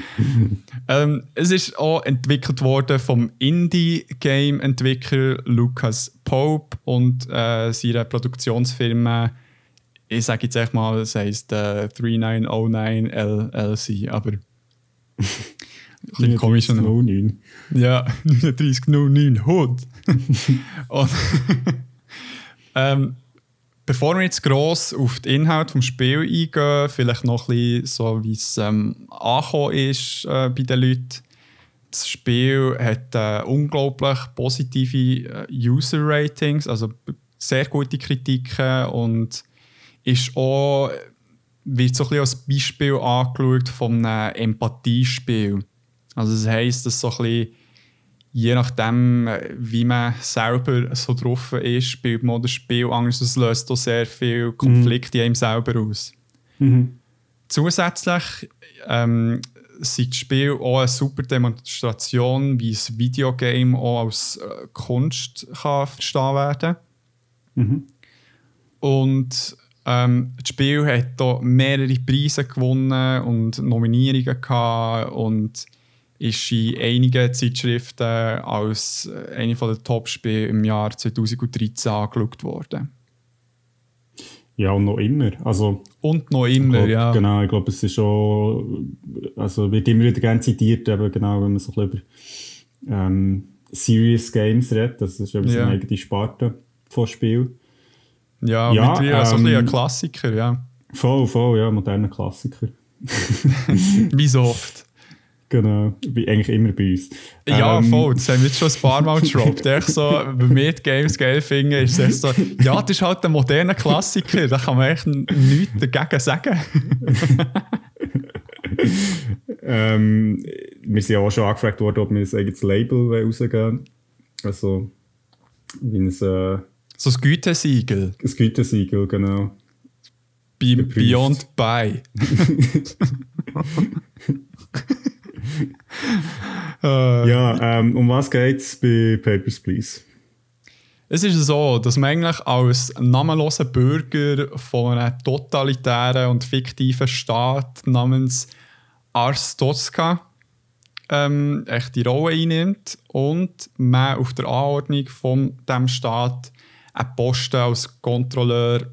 ähm, es ist auch entwickelt worden vom Indie-Game-Entwickler Lucas Pope und äh, seiner Produktionsfirma, ich sage jetzt echt mal, es heisst äh, 3909 LLC, aber. ein komisch. 3909. Ja, 3909 Hood. und, ähm, Bevor wir jetzt gross auf den Inhalt des Spiels eingehen, vielleicht noch ein bisschen so, wie es ähm, angekommen ist äh, bei den Leuten. das Spiel hat äh, unglaublich positive äh, User-Ratings, also sehr gute Kritiken und ist auch, wird so ein bisschen als Beispiel angeschaut von einem Empathiespiel. Also das heisst, dass so ein bisschen, je nachdem, wie man selber so drauf ist, spielt man das Spiel anders. Es löst auch sehr viel Konflikte mhm. in einem selber aus. Mhm. Zusätzlich ähm, sind die Spiele auch eine super Demonstration, wie ein Videogame auch als äh, Kunst kann verstehen werden mhm. Und ähm, das Spiel hat hier mehrere Preise gewonnen und Nominierungen gehabt und ist in einigen Zeitschriften als eine der Top-Spiele im Jahr 2013 angeschaut worden. Ja, und noch immer. Also, und noch immer, glaub, ja. Genau, ich glaube, es ist schon, also wird immer wieder gerne zitiert, eben genau, wenn man so ein bisschen über ähm, Serious Games redet, das ist eben ja. so eine eigene Sparte von Spiel. Ja, ja mittlerweile ähm, so ein bisschen ein Klassiker, ja. Voll, voll, ja, moderner Klassiker. Wie so oft. Genau, wie eigentlich immer bei uns. Ja, ähm, voll, das haben wir jetzt schon ein paar Mal gedroppt. Echt so, wir die Games geil finden, ist es so, ja, das ist halt ein moderner Klassiker, da kann man echt nichts dagegen sagen. ähm, wir sind ja auch schon angefragt worden, ob wir ein eigenes Label rausgeben Also, wie ein... Äh, so ein Gütesiegel. Ein Gütesiegel, genau. Be Beyond Buy. äh, ja, ähm, um was geht es bei Papers, Please? Es ist so, dass man eigentlich als namenloser Bürger von einem totalitären und fiktiven Staat namens Ars Tosca ähm, echt die Rolle einnimmt und man auf der Anordnung von dem Staat einen Posten als Kontrolleur,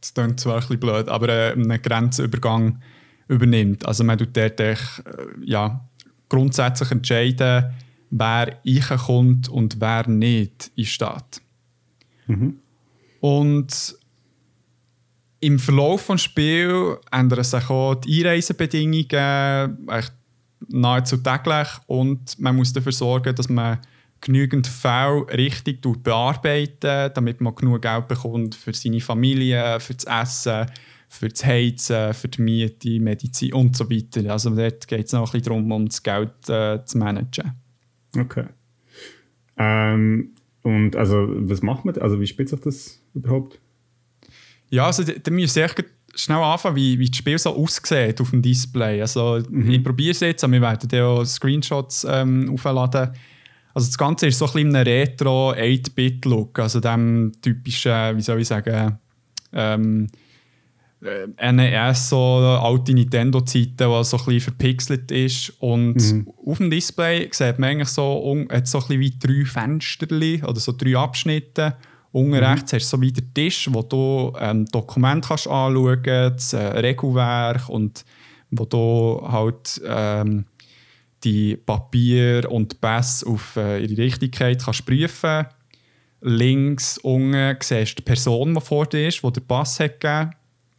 das klingt zwar ein bisschen blöd, aber äh, einen Grenzübergang übernimmt. Also man tut dort äh, ja, grundsätzlich entscheiden, wer reinkommt und wer nicht in die Stadt. Mhm. Und im Verlauf des Spiels ändern sich auch die Einreisebedingungen echt nahezu täglich und man muss dafür sorgen, dass man genügend Fälle richtig bearbeitet, damit man genug Geld bekommt für seine Familie, für das Essen, für das Heizen, für die Miete, Medizin und so weiter. Also dort geht es noch ein bisschen darum, um das Geld äh, zu managen. Okay. Ähm, und also was macht man? Also wie spielt sich das überhaupt? Ja, also da müssen wir schnell anfangen, wie, wie das Spiel so aussieht auf dem Display. Also mhm. ich probiere es jetzt, aber wir werden ja auch Screenshots ähm, aufladen. Also das Ganze ist so ein bisschen ein Retro 8-Bit-Look, also dem typischen, wie soll ich sagen, ähm, äh, NES, so alte Nintendo-Zeiten, was so ein bisschen verpixelt ist. Und mhm. auf dem Display sieht man eigentlich so, hat so ein bisschen wie drei Fenster oder so drei Abschnitte. Unten mhm. rechts hast du so wie den Tisch, wo du ähm, Dokument kannst anschauen kannst, das äh, Regelwerk und wo du halt ähm, die Papier und Pässe auf äh, ihre Richtigkeit kannst prüfen Links unten siehst du die Person, die vor dir ist, die den Pass hat gegeben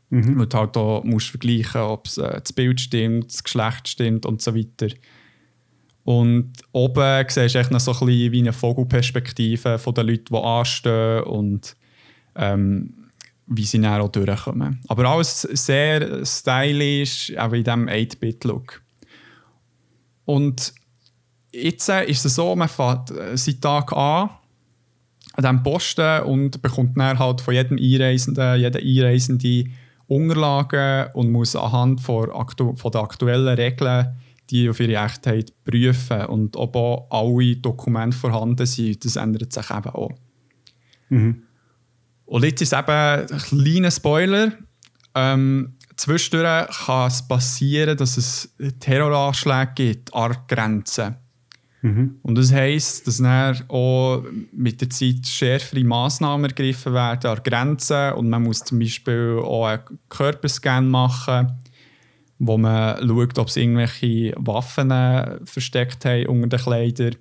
Mhm. Du halt auch musst vergleichen ob äh, das Bild stimmt, das Geschlecht stimmt und so weiter. Und oben siehst du echt noch so ein bisschen wie eine Vogelperspektive von den Leuten, die anstehen und ähm, wie sie dann auch durchkommen. Aber alles sehr stylisch, auch in diesem 8-Bit-Look. Und jetzt äh, ist es so, man fährt äh, seit Tag an an diesem Posten und bekommt dann halt von jedem Einreisenden, jeder Einreisende Unterlagen und muss anhand von, aktu von der aktuellen Regeln die auf ihre Echtheit prüfen und ob auch alle Dokumente vorhanden sind. Das ändert sich eben auch. Mhm. Und jetzt ist eben ein kleiner Spoiler. Ähm, zwischendurch kann es passieren, dass es Terroranschläge gibt an Grenzen. Mhm. Und das heisst, dass dann auch mit der Zeit schärfere Massnahmen ergriffen werden an Grenzen und man muss zum Beispiel auch einen Körperscan machen, wo man schaut, ob es irgendwelche Waffen äh, versteckt haben unter den Kleidern.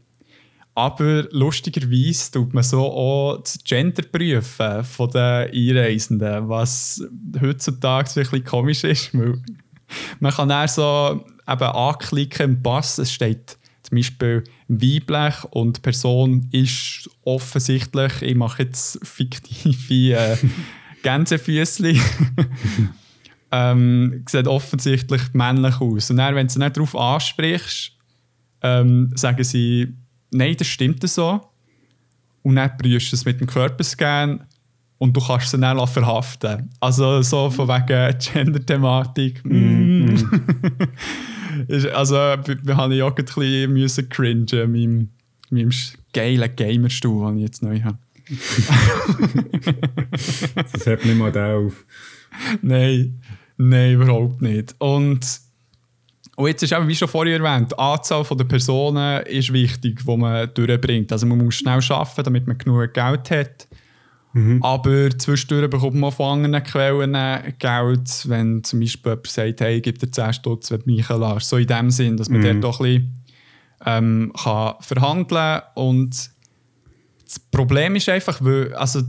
Aber lustigerweise tut man so auch das Gender prüfen von den Einreisenden, was heutzutage wirklich komisch ist. man kann dann so eben anklicken im Pass, es steht zum Beispiel weiblich und die Person ist offensichtlich, ich mache jetzt fiktive äh, Gänsefüßchen, ähm, sieht offensichtlich männlich aus. Und dann, wenn du nicht darauf ansprichst, ähm, sagen sie, nein, das stimmt so. Und dann prüfst du es mit dem Körperscan und du kannst sie dann verhaften. Also so von wegen Gender-Thematik. Mm. Mm. also wir haben ja auch ein bisschen müssen cringen meinem, meinem geilen Gamerstuhl, den ich jetzt neu habe. das hört nicht mal da auf. Nein, nein, überhaupt nicht. Und, und jetzt ist eben, wie schon vorher erwähnt, die Anzahl der Personen ist wichtig, die man durchbringt. Also man muss schnell arbeiten, damit man genug Geld hat. Mhm. Aber zwischendurch bekommt man von anderen Quellen Geld, wenn zum Beispiel jemand sagt, hey, gib dir 10 Stutz, wenn du mich lässt. So in dem Sinn, dass man mhm. dort doch ein bisschen ähm, kann verhandeln kann. Und das Problem ist einfach, weil, also,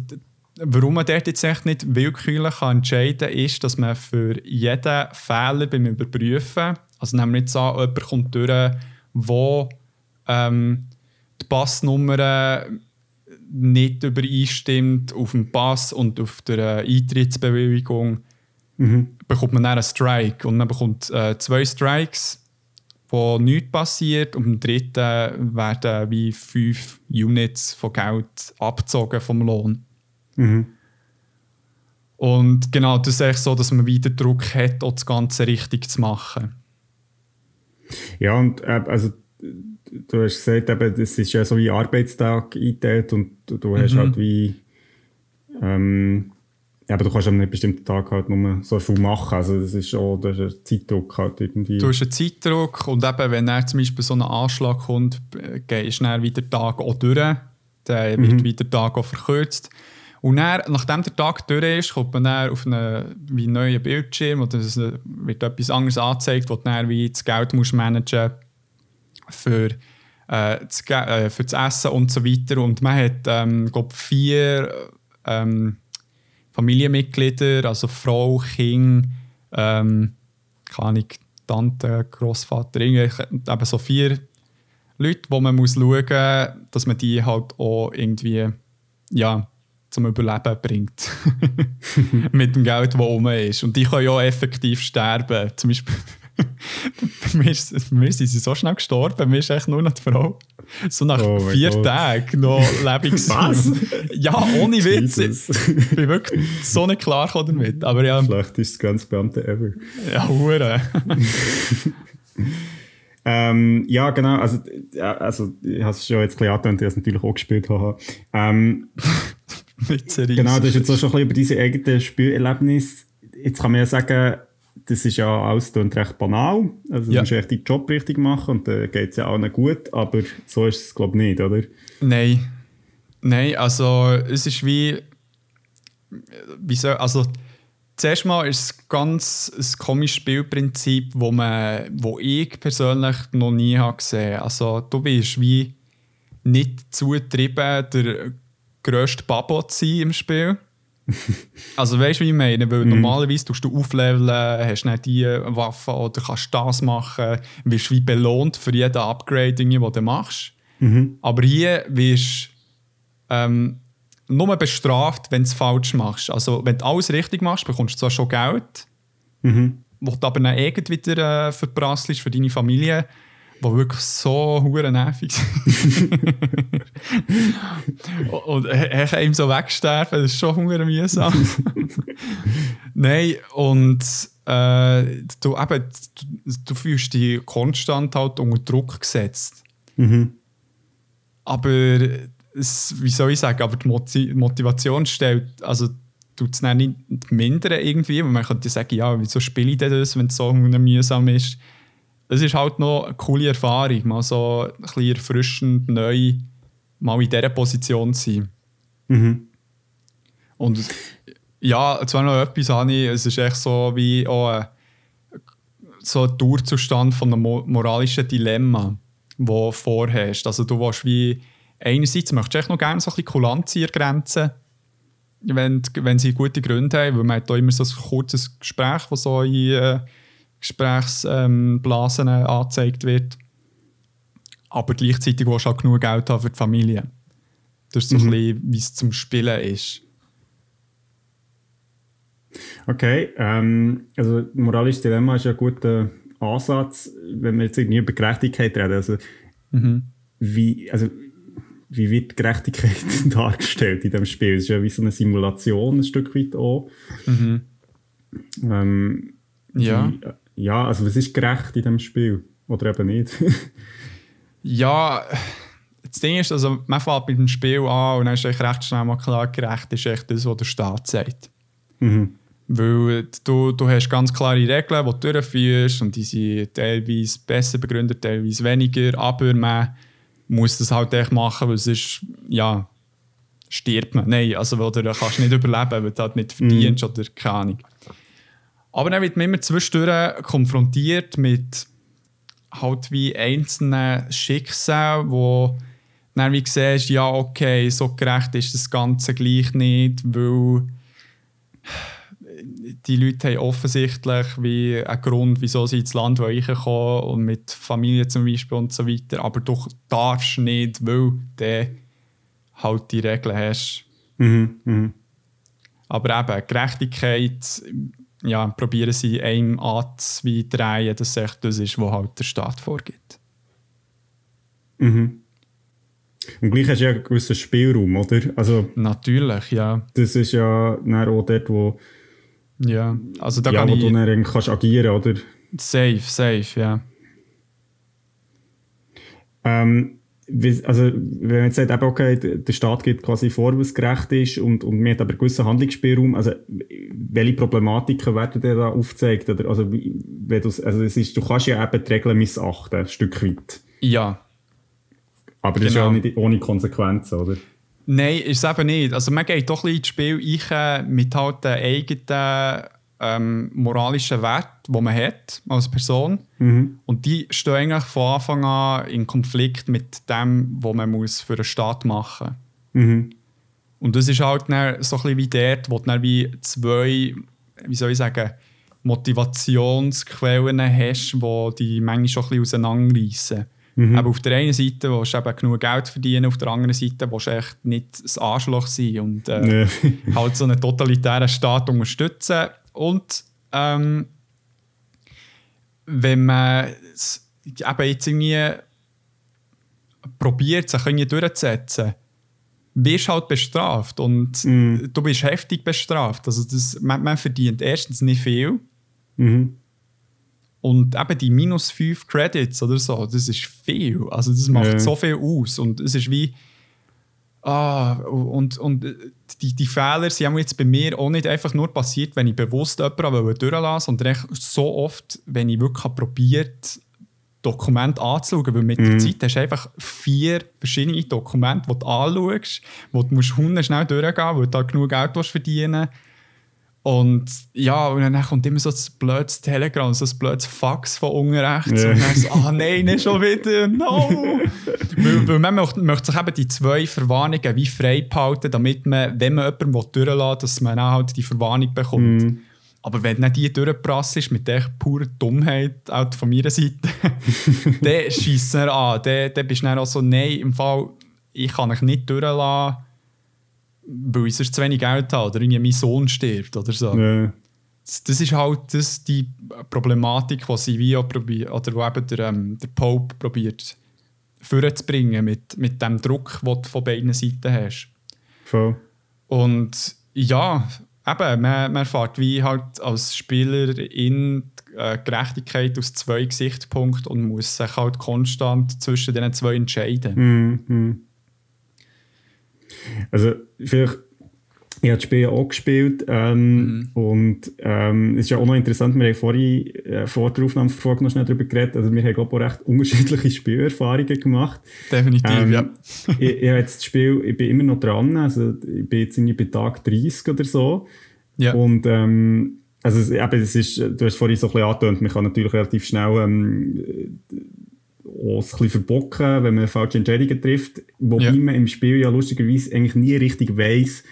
warum man dort jetzt echt nicht willkürlich kann entscheiden kann, ist, dass man für jeden Fehler beim Überprüfen, also nehmen wir jetzt an, jemand kommt durch, wo ähm, die Passnummer nicht übereinstimmt auf dem Pass und auf der Eintrittsbewilligung, mhm. bekommt man dann einen Strike. Und man bekommt äh, zwei Strikes, wo nichts passiert. Und im dritten werden wie fünf Units von Geld abgezogen vom Lohn. Mhm. Und genau, das ist echt so, dass man wieder Druck hat, auch das Ganze richtig zu machen. Ja, und äh, also du hast gesagt, eben, das ist ja so wie Arbeitstag eingeteilt und du, hast mhm. halt wie ähm, aber du kannst an einem bestimmten Tag halt nur so viel machen. Also das ist schon das ist ein Zeitdruck halt irgendwie. Du hast einen Zeitdruck und eben, wenn dann zum Beispiel so ein Anschlag kommt, ist dann wieder der Tag auch durch. Dann wird mhm. wieder der Tag auch verkürzt. Und dann, nachdem der Tag durch ist, kommt man dann auf einen wie neuen Bildschirm oder es wird etwas anderes angezeigt, wo du dann wie das Geld musst managen musst für, äh, äh, für das Essen und so weiter. Und man hat, ähm, glaube vier ähm, Familienmitglieder, also Frau, Kind, ähm, keine Tante, Großvater, eben so vier Leute, wo man muss schauen muss, dass man die halt auch irgendwie ja, zum Überleben bringt. Mit dem Geld, das rum ist. Und die können ja effektiv sterben. Zum Beispiel bei, mir ist, bei mir sind sie so schnell gestorben, bei mir ist echt nur noch die Frau. So nach oh vier. Tagen noch lebe ich Was? Ja, ohne Witz. Ich bin wirklich so nicht klar damit. Aber ja. Schlechtestes Grenzbeamte ever. Ja, Hure. ähm, ja, genau. Also, also ich habe es schon jetzt ein bisschen ich es natürlich auch gespielt habe. Ähm, genau, du hast jetzt auch schon ein bisschen über diese eigenen Spielerlebnisse. Jetzt kann man ja sagen, das ist ja alles recht banal. Also, ja. du musst echt deinen Job richtig machen und dann äh, geht es ja allen gut, aber so ist es, glaube ich, nicht, oder? Nein. Nein, also es ist wie. wie soll, also, zuerst mal ist es ganz ein komisches Spielprinzip, wo, man, wo ich persönlich noch nie habe gesehen habe. Also, du bist wie nicht zugetrieben, der grösste Babo zu sein im Spiel. also weißt du, wie ich meine? Weil mm. normalerweise tust du aufleveln, hast nicht diese Waffe oder kannst das machen, wirst wie belohnt für jeden Upgrading, den du machst. Mhm. Aber hier wirst du ähm, nur bestraft, wenn du es falsch machst. Also wenn du alles richtig machst, bekommst du zwar schon Geld, mhm. wo du aber dann irgendwie wieder äh, verprasselst für deine Familie die wirklich so hure nervig sind. und er kann ihm so wegsterben, das ist schon hure mühsam. Nein, und äh, du, eben, du, du fühlst dich konstant halt unter Druck gesetzt. Mhm. Aber es, wie soll ich sagen, aber die Motivation stellt, also tut es nicht mindern irgendwie, weil man könnte sagen, ja, wieso spiele ich das, wenn es so mühsam ist es ist halt noch eine coole Erfahrung, mal so ein bisschen erfrischend, neu mal in dieser Position zu sein. Mhm. Und ja, zwar noch etwas habe ich, es ist echt so wie auch ein, so ein Durchzustand von einem moralischen Dilemma, das vorherrscht. Also du willst wie, einerseits möchtest du echt noch gerne so ein bisschen kulant sein Grenzen, wenn, wenn sie gute Gründe haben, weil man hat da immer so ein kurzes Gespräch, das so in äh, Gesprächsblasen ähm, angezeigt wird. Aber gleichzeitig willst du auch genug Geld haben für die Familie. Das ist so mhm. ein bisschen, wie es zum Spielen ist. Okay, ähm, also moralisches Dilemma ist ja ein guter Ansatz, wenn wir jetzt irgendwie über Gerechtigkeit reden. Also, mhm. wie, also, wie wird Gerechtigkeit dargestellt in dem Spiel? Es ist ja wie so eine Simulation ein Stück weit auch. Mhm. Ähm, ja. Wie, ja, also was ist gerecht in dem Spiel? Oder eben nicht? ja, das Ding ist, also man fängt mit dem Spiel an und dann ist echt recht schnell mal klar, gerecht ist echt das, was der Staat sagt. Mhm. Weil du, du hast ganz klare Regeln, die du durchführst und die sind teilweise besser begründet, teilweise weniger, aber man muss das halt echt machen, weil sonst, ja, stirbt man. Nein, also weil du kannst nicht überleben, weil du halt nicht verdienst mm. oder keine Ahnung. Aber dann wird man immer zwischendurch konfrontiert mit halt wie einzelnen Schicksalen, wo dann wie siehst, ja okay, so gerecht ist das Ganze gleich nicht, weil die Leute haben offensichtlich wie einen Grund, wieso sie ins Land kommen und mit Familie zum Beispiel und so weiter. Aber du darfst nicht, weil du halt die Regeln hast. Mhm, mh. Aber eben, Gerechtigkeit, ja, probieren sie einem anzudrehen, dass es echt das ist, was halt der Staat vorgibt. Mhm. Und gleich hast du ja einen gewissen Spielraum, oder? Also, Natürlich, ja. Das ist ja auch dort, wo ja, also da ja, kann wo ich... du dann kannst agieren, oder? Safe, safe, ja. Ähm, also, wenn man jetzt sagt, okay, der Staat gibt quasi vor, was gerecht ist und, und man hat aber einen gewissen Handlungsspielraum, also welche Problematiken werden dir da aufgezeigt? Oder, also, wenn du, also es ist, du kannst ja eben die Regeln missachten, ein Stück weit. Ja. Aber das genau. ist ja nicht ohne Konsequenzen, oder? Nein, ist es eben nicht. Also man geht doch ein bisschen ins Spiel ein, mit halt den eigenen ähm, moralischen Wert, die man hat als Person. Mhm. Und die stehen eigentlich von Anfang an in Konflikt mit dem, was man muss für einen Staat machen muss. Mhm. Und das ist halt dann so ein bisschen wie dort, wo du dann wie zwei, wie soll ich sagen, Motivationsquellen hast, die die manchmal schon ein bisschen auseinanderreißen. Mhm. Aber auf der einen Seite willst du eben genug Geld verdienen, auf der anderen Seite willst du echt nicht das Arschloch sein und äh, nee. halt so einen totalitären Staat unterstützen. Und ähm, wenn man es eben jetzt irgendwie probiert, sich irgendwie durchzusetzen, wirst du halt bestraft und mm. du bist heftig bestraft. Also das, man, man verdient erstens nicht viel. Mhm. Und eben die minus 5 Credits oder so, das ist viel. Also das macht ja. so viel aus. Und es ist wie. Ah, und, und die, die Fehler sind jetzt bei mir auch nicht einfach nur passiert, wenn ich bewusst jemanden durchlasse, sondern so oft, wenn ich wirklich probiert Dokumente anzuschauen, weil mit mhm. der Zeit hast du einfach vier verschiedene Dokumente, die du anschaust, wo du musst schnell durchgehen musst, weil du da genug Geld verdienen willst und ja, und dann kommt immer so das blödes Telegram, so das blödes Fax von unten rechts. Yeah. Und dann so, ah nein, nicht schon wieder, no! weil, weil man möchte, möchte, sich eben die zwei Verwarnungen wie frei behalten, damit man, wenn man jemanden durchlässt, dass man auch halt die Verwarnung bekommt. Mm. Aber wenn dann die durchgeprasst mit der purer Dummheit auch von meiner Seite, dann schießt er an. Dann, dann bist du dann auch so, nein, im Fall, ich kann dich nicht durchlassen weil ich sonst zu wenig Geld habe oder irgendwie mein Sohn stirbt oder so. Ja. Das, das, ist halt das, die Problematik, die auch probiert, oder wo eben der, ähm, der Pope probiert vorzubringen mit, mit dem Druck, den du von beiden Seiten hast. Voll. Und ja, eben, man, man erfährt wie halt als Spieler in äh, Gerechtigkeit aus zwei Gesichtspunkten und muss sich halt konstant zwischen diesen zwei entscheiden. Mm, mm. Also vielleicht, ich habe das Spiel auch gespielt ähm, mhm. und ähm, es ist ja auch noch interessant, wir haben vorhin äh, vor der Aufnahme noch schnell darüber geredet, also wir haben glaube ich auch recht unterschiedliche Spielerfahrungen gemacht. Definitiv, ähm, ja. ich, ich habe jetzt das Spiel, ich bin immer noch dran, also ich bin jetzt irgendwie bei Tag 30 oder so ja. und ähm, also eben, es ist, du hast vorhin so ein bisschen angetönt, man kann natürlich relativ schnell ähm, auch ein bisschen verbocken, wenn man falsche Entscheidungen trifft. Wobei ja. man im Spiel ja lustigerweise eigentlich nie richtig weiss,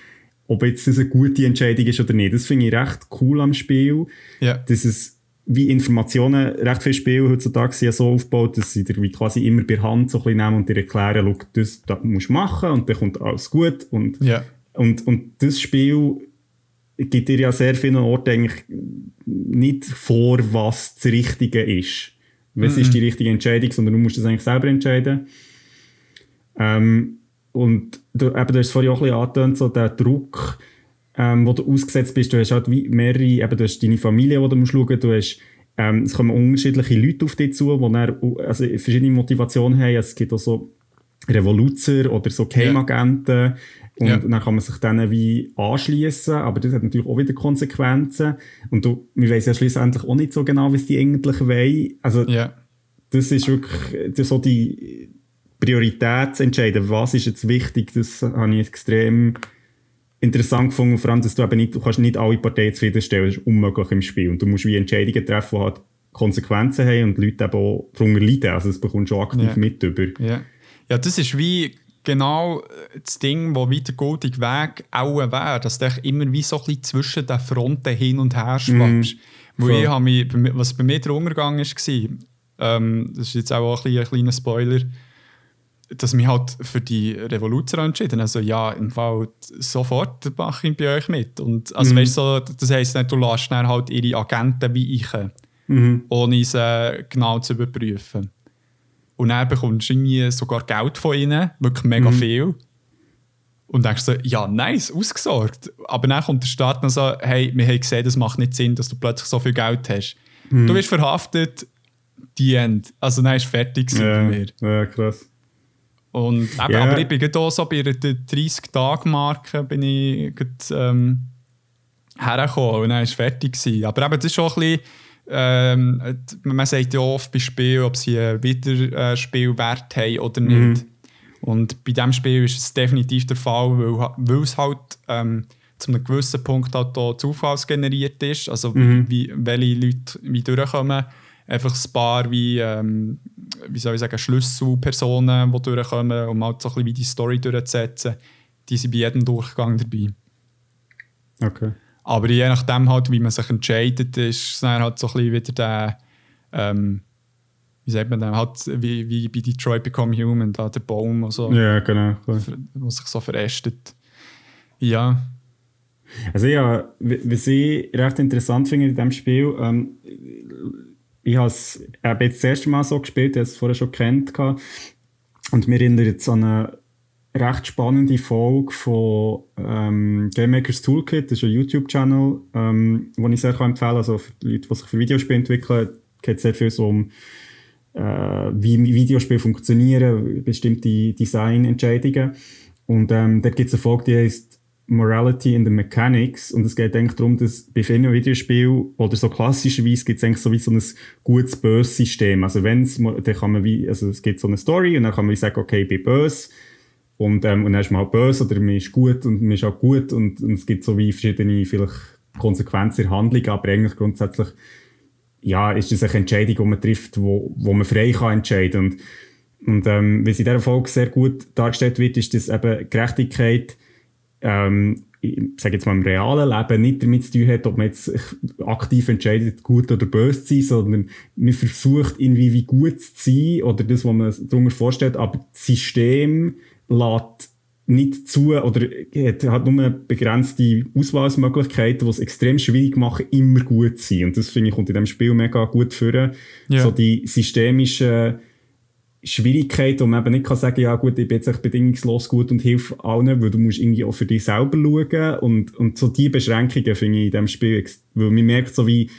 ob jetzt das eine gute Entscheidung ist oder nicht. Das finde ich recht cool am Spiel, ja. dass es wie Informationen, recht viele Spiele heutzutage sind ja so aufgebaut, dass sie dir wie quasi immer bei Hand so ein bisschen nehmen und dir erklären, schau, das, das musst du machen und dann kommt alles gut. Und, Ja. und, und das Spiel gibt dir ja sehr vielen Orten eigentlich nicht vor, was das Richtige ist. Was ist die richtige Entscheidung, sondern du musst das eigentlich selber entscheiden. Ähm, und du, eben, du hast es vorhin auch ein bisschen angetönt, so der Druck, ähm, wo du ausgesetzt bist. Du hast halt wie mehrere, eben, du hast deine Familie, die du musst schauen musst. Du hast, ähm, es kommen unterschiedliche Leute auf dich zu, die dann, also verschiedene Motivationen haben. Es gibt auch so Revoluzer oder so Geheimagenten. Und Ja. dann kann man sich denen wie anschließen, aber das hat natürlich auch wieder Konsequenzen. Und du, wir wissen ja schlussendlich auch nicht so genau, was die eigentlich wollen. Also, Ja. das ist wirklich das so die Priorität zu entscheiden, was ist jetzt wichtig, das habe ich extrem interessant gefunden, vor allem, dass du eben nicht, du kannst nicht alle Parteien zufriedenstellen, das ist unmöglich im Spiel und du musst wie Entscheidungen treffen, die halt Konsequenzen haben und Leute eben auch darunter leiden, also das bekommst du schon aktiv Ja. mit über. Ja. ja, das ist wie genau das Ding, wo weiter goldige Weg auch wäre, dass du immer wie so ein bisschen zwischen den Fronten hin und her schwappst. Wo Voll. ich habe mich, was bei mir der Untergang war, ähm, das ist jetzt auch ein, ein kleiner Spoiler, dass mich halt für die Revolution entschieden Also ja, im Fall sofort mache ich bei euch mit. Und, also weißt, du, so, das heisst nicht, du lässt dann halt ihre Agenten wie ich, ohne es äh, genau zu überprüfen. Und dann bekommst du irgendwie sogar Geld von ihnen, wirklich mega viel. Und denkst so, ja, nice, ausgesorgt. Aber dann kommt der Staat und so, hey, wir haben gesehen, das macht nicht Sinn, dass du plötzlich so viel Geld hast. Du wirst verhaftet, die End. Also dann ist fertig Ja, bei mir. ja, krass. Und eben, Ja. aber ich bin auch so bei der 30-Tage-Marke bin ich gerade, ähm, hergekommen und dann war es fertig. Gewesen. Aber eben, das ist schon ein bisschen, ähm, man sagt ja oft bei Spielen, ob sie einen Wiederspielwert haben oder nicht. Und bei diesem Spiel ist es definitiv der Fall, weil, weil es halt ähm, zu einem gewissen Punkt halt auch zufallsgeneriert ist. Also wie, wie, welche Leute wie durchkommen. Einfach ein paar wie, ähm, wie soll ich sagen, Schlüsselpersonen, die durchkommen, um halt so ein bisschen wie die Story durchzusetzen. Die sind bei jedem Durchgang dabei. Okay. Aber je nachdem, halt, wie man sich entscheidet, ist es dann halt so ein bisschen wieder der, ähm, wie sagt man denn, halt wie, wie bei Detroit Become Human, da der Baum, also, Ja, genau. klar. der sich so verästet. Ja, Also ja, was ich recht interessant finde in diesem Spiel, ähm, ich habe es jetzt das erste Mal so gespielt, ich habe es vorher schon kennt. Und mir erinnert jetzt an eine recht spannende Folge von ähm, Game Makers Toolkit, das ist ein YouTube-Channel, ähm, den ich sehr empfehlen kann. Also für die Leute, die sich für Videospiele entwickeln, geht es sehr viel so um äh, wie Videospiele funktionieren, bestimmte Designentscheidungen. Und ähm, dort gibt es eine Folge, die heißt Morality in the Mechanics. Und es geht eigentlich darum, dass bei vielen Videospielen oder so klassischerweise gibt es eigentlich so wie so ein gutes böse System. Also wenn's, mo- dann kann man wie, also es gibt so eine Story und dann kann man wie sagen, okay, ich bin böse. Und, ähm, und dann ist man halt böse oder man ist gut und man ist auch gut und, und es gibt so wie verschiedene vielleicht Konsequenzen in der Handlung, aber eigentlich grundsätzlich ja, ist das eine Entscheidung, die man trifft, wo, wo man frei kann entscheiden. Und, und ähm, wie es in dieser Folge sehr gut dargestellt wird, ist, dass eben Gerechtigkeit, ähm, ich sage jetzt mal im realen Leben, nicht damit zu tun hat, ob man jetzt aktiv entscheidet, gut oder böse zu sein, sondern man versucht irgendwie wie gut zu sein oder das, was man sich darunter vorstellt, aber das System lässt nicht zu oder hat, hat nur begrenzte Auswahlmöglichkeiten, die es extrem schwierig machen, immer gut zu sein. Und das finde ich kommt in diesem Spiel mega gut vor. Ja. So die systemischen Schwierigkeiten, wo man eben nicht kann sagen, ja gut, ich bin jetzt echt bedingungslos gut und hilf allen, weil du musst irgendwie auch für dich selber schauen. Und, und so die Beschränkungen finde ich in diesem Spiel, weil man merkt so wie,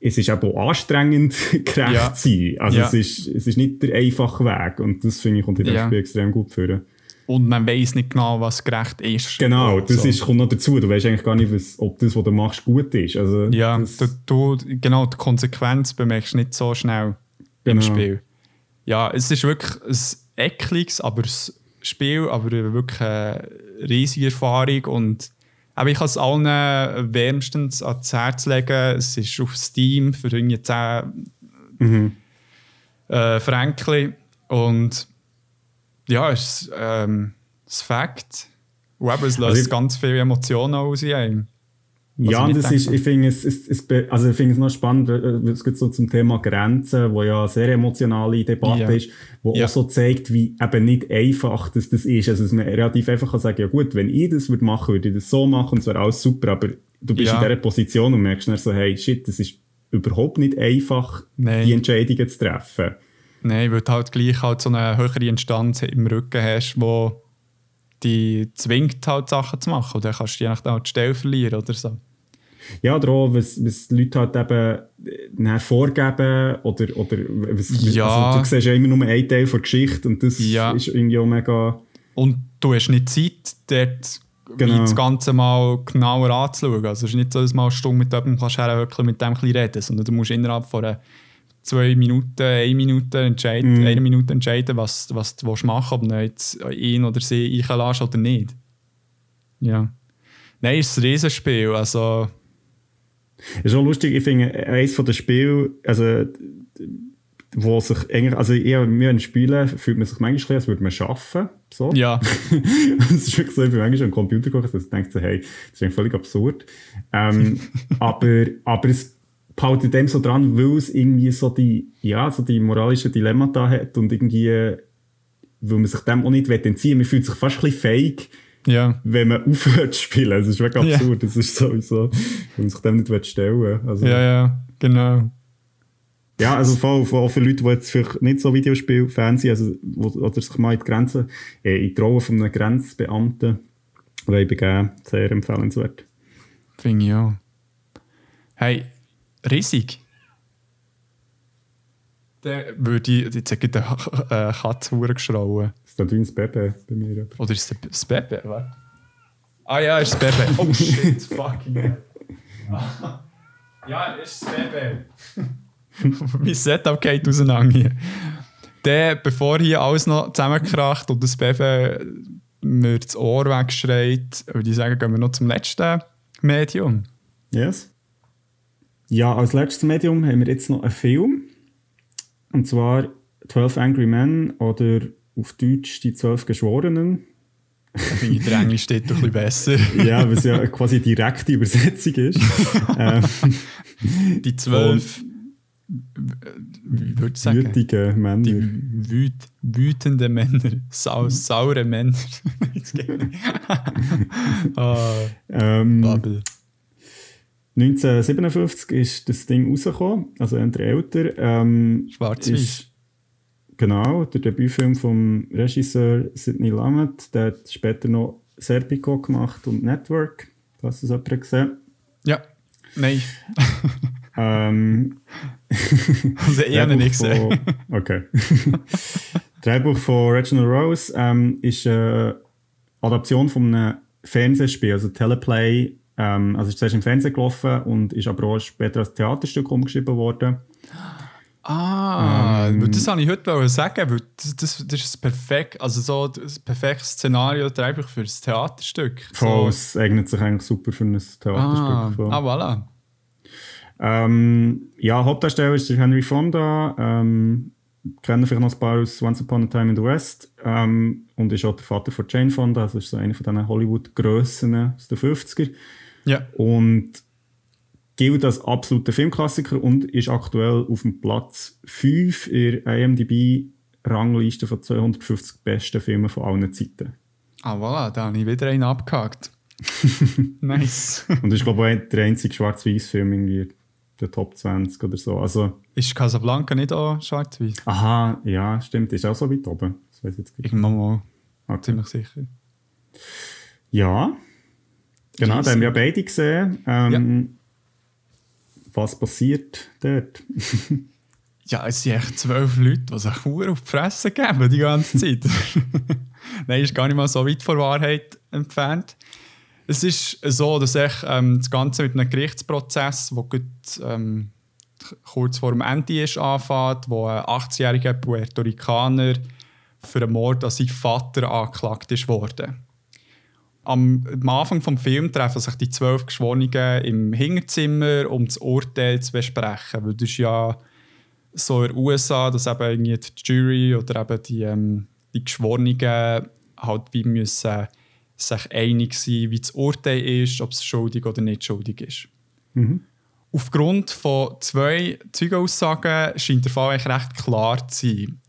es ist eben auch anstrengend, gerecht Ja. zu sein. Also Ja. es, ist, es ist nicht der einfache Weg. Und das finde ich kommt in diesem Ja. Spiel extrem gut vor. und man weiß nicht genau, was gerecht ist. Genau, das So. ist, kommt noch dazu. Du weißt eigentlich gar nicht, was, ob das, was du machst, gut ist. Also, Ja, du, du, genau, die Konsequenz bemerkst du nicht so schnell im Genau. Spiel. Ja, es ist wirklich ein ekliges aber Spiel, aber wirklich eine riesige Erfahrung und aber ich kann es allen wärmstens ans Herz legen. Es ist auf Steam für irgendwie 10 Mhm. äh, Franken und ja, es ist ähm, das Fakt. Und eben, es löst Also ich- ganz viele Emotionen aus in einem. Ja, das ist, ich finde es, es, es, also ich finde es noch spannend, es geht so zum Thema Grenzen, wo ja eine sehr emotionale Debatte ja. ist, wo ja. auch so zeigt, wie eben nicht einfach das, das ist. Also, dass man relativ einfach kann sagen, ja gut, wenn ich das würde machen, würde ich das so machen, und es wäre alles super, aber du bist ja. in dieser Position und merkst dann so, hey, shit, das ist überhaupt nicht einfach, Nein. die Entscheidungen zu treffen. Nein, weil du halt gleich halt so eine höhere Instanz im Rücken hast, wo die zwingt halt Sachen zu machen. Dann kannst du je nachdem auch die Stelle verlieren oder so. Ja, oder auch, was, was die Leute halt eben äh, vorgeben oder, oder was, ja. also, du siehst ja immer nur einen Teil der Geschichte und das ja. ist irgendwie auch mega... Und du hast nicht Zeit, dort genau. das Ganze mal genauer anzuschauen. Also es ist nicht so, dass du mal eine Stunde mit jemandem kannst mit dem reden sondern du musst innerhalb von einer zwei Minuten, eine Minute entscheiden, mm. eine Minute entscheiden, was, was du machen ob du jetzt ihn oder sie einlässt oder nicht. Ja. Nein, es ist ein Riesenspiel. Also. Ist auch lustig, ich finde, eines von den Spielen, also, wo sich eigentlich, also eher in Spielen fühlt man sich manchmal als würde man arbeiten. So. Ja. das ist wirklich so, ich bin manchmal am Computer gekocht, dass ich denke so, hey, das ist völlig absurd. Ähm, aber, aber es behaltet dem so dran, weil es irgendwie so die, ja, so die moralischen Dilemmata hat und irgendwie, weil man sich dem auch nicht entziehen will. Man fühlt sich fast ein bisschen fake, ja. wenn man aufhört zu spielen. Das ist wirklich absurd. Ja. Das ist sowieso, wenn man sich dem nicht stellen. Also, ja, ja, genau. Ja, also vor allem auch für Leute, die jetzt vielleicht nicht so Videospiel-Fans sind, also, oder sich mal in die Grenzen, äh, in die Rolle von einem Grenzbeamten begeben, sehr empfehlenswert. Finde ich auch. Hey, riesig. Dann würde ich, jetzt der äh, Katze geschrauen. Ist das wie ein Baby bei mir? Oder ist es das? Warte. Ah ja, ist das Baby. Oh shit, fucking hell. ja, ist das Baby. mein Setup geht auseinander hier. Dann, bevor hier alles noch zusammenkracht und das Baby mir das Ohr wegschreit, würde ich sagen, gehen wir noch zum letzten Medium. Yes. Ja, als letztes Medium haben wir jetzt noch einen Film. Und zwar 12 Angry Men oder auf Deutsch die 12 Geschworenen. Da finde ich, der Englisch steht doch ein bisschen besser. ja, weil es ja quasi direkte Übersetzung ist. ähm, die 12 wie würde ich sagen? Wütige Männer. Die wüt, wütende Männer. Sau, saure Männer. ah, ähm, Bubble. 1957 ist das Ding rausgekommen, also eher älter. Ähm, Schwarz-Weiß. Genau, der Debütfilm vom Regisseur Sidney Lumet. Der hat später noch Serpico gemacht und Network. Hast du das jemand gesehen? Ja, nein. ähm, also eher nicht gesehen. Okay. Drehbuch von Reginald Rose ähm, ist eine Adaption von einem Fernsehspiel, also Teleplay ähm, also ist zuerst im Fernsehen gelaufen und ist aber auch später als Theaterstück umgeschrieben worden. Ah, ähm, das wollte ich heute sagen, weil das, das, das ist perfekt, also so das perfekte Szenario einfach für ein Theaterstück. Voll, so. es eignet sich eigentlich super für ein Theaterstück. Ah, ah voilà. Ähm, ja, Hauptdarsteller ist Henry Fonda. Ähm, kennen vielleicht noch ein paar aus Once Upon a Time in the West. Ähm, und ist auch der Vater von Jane Fonda, also ist so einer von diesen Hollywood-Grössen aus den 50er. Ja. Und gilt als absoluter Filmklassiker und ist aktuell auf dem Platz 5 in der IMDb-Rangliste von 250 besten Filmen von allen Zeiten. Ah, voilà, da habe ich wieder einen abgehakt. nice. und ist, glaube ich, der einzige Schwarz-Weiß-Film in der Top 20 oder so. Also, ist Casablanca nicht auch schwarz-weiß? Aha, ja, stimmt. Ist auch so weit oben. Das weiß ich jetzt Irgendwann mal. Okay. Ziemlich sicher. Ja, Genau, da haben wir ja beide gesehen. Ähm, ja. Was passiert dort? ja, es sind echt zwölf Leute, die sich Uhr auf die Fresse geben die ganze Zeit. Nein, ist gar nicht mal so weit von Wahrheit entfernt. Es ist so, dass ich, ähm, das Ganze mit einem Gerichtsprozess, der ähm, kurz vor dem Ende ist, anfängt, wo ein 80-jähriger Puerto Ricaner für einen Mord an seinen Vater angeklagt ist worden am, am Anfang des Films treffen sich die zwölf Geschworenen im Hinterzimmer, um das Urteil zu besprechen. Weil das ist ja so in den USA, dass eben irgendwie die Jury oder eben die, ähm, die Geschworenen halt wie müssen sich einig sind, wie das Urteil ist, ob es schuldig oder nicht schuldig ist. Mhm. Aufgrund von zwei Zeugenaussagen scheint der Fall eigentlich recht klar zu sein.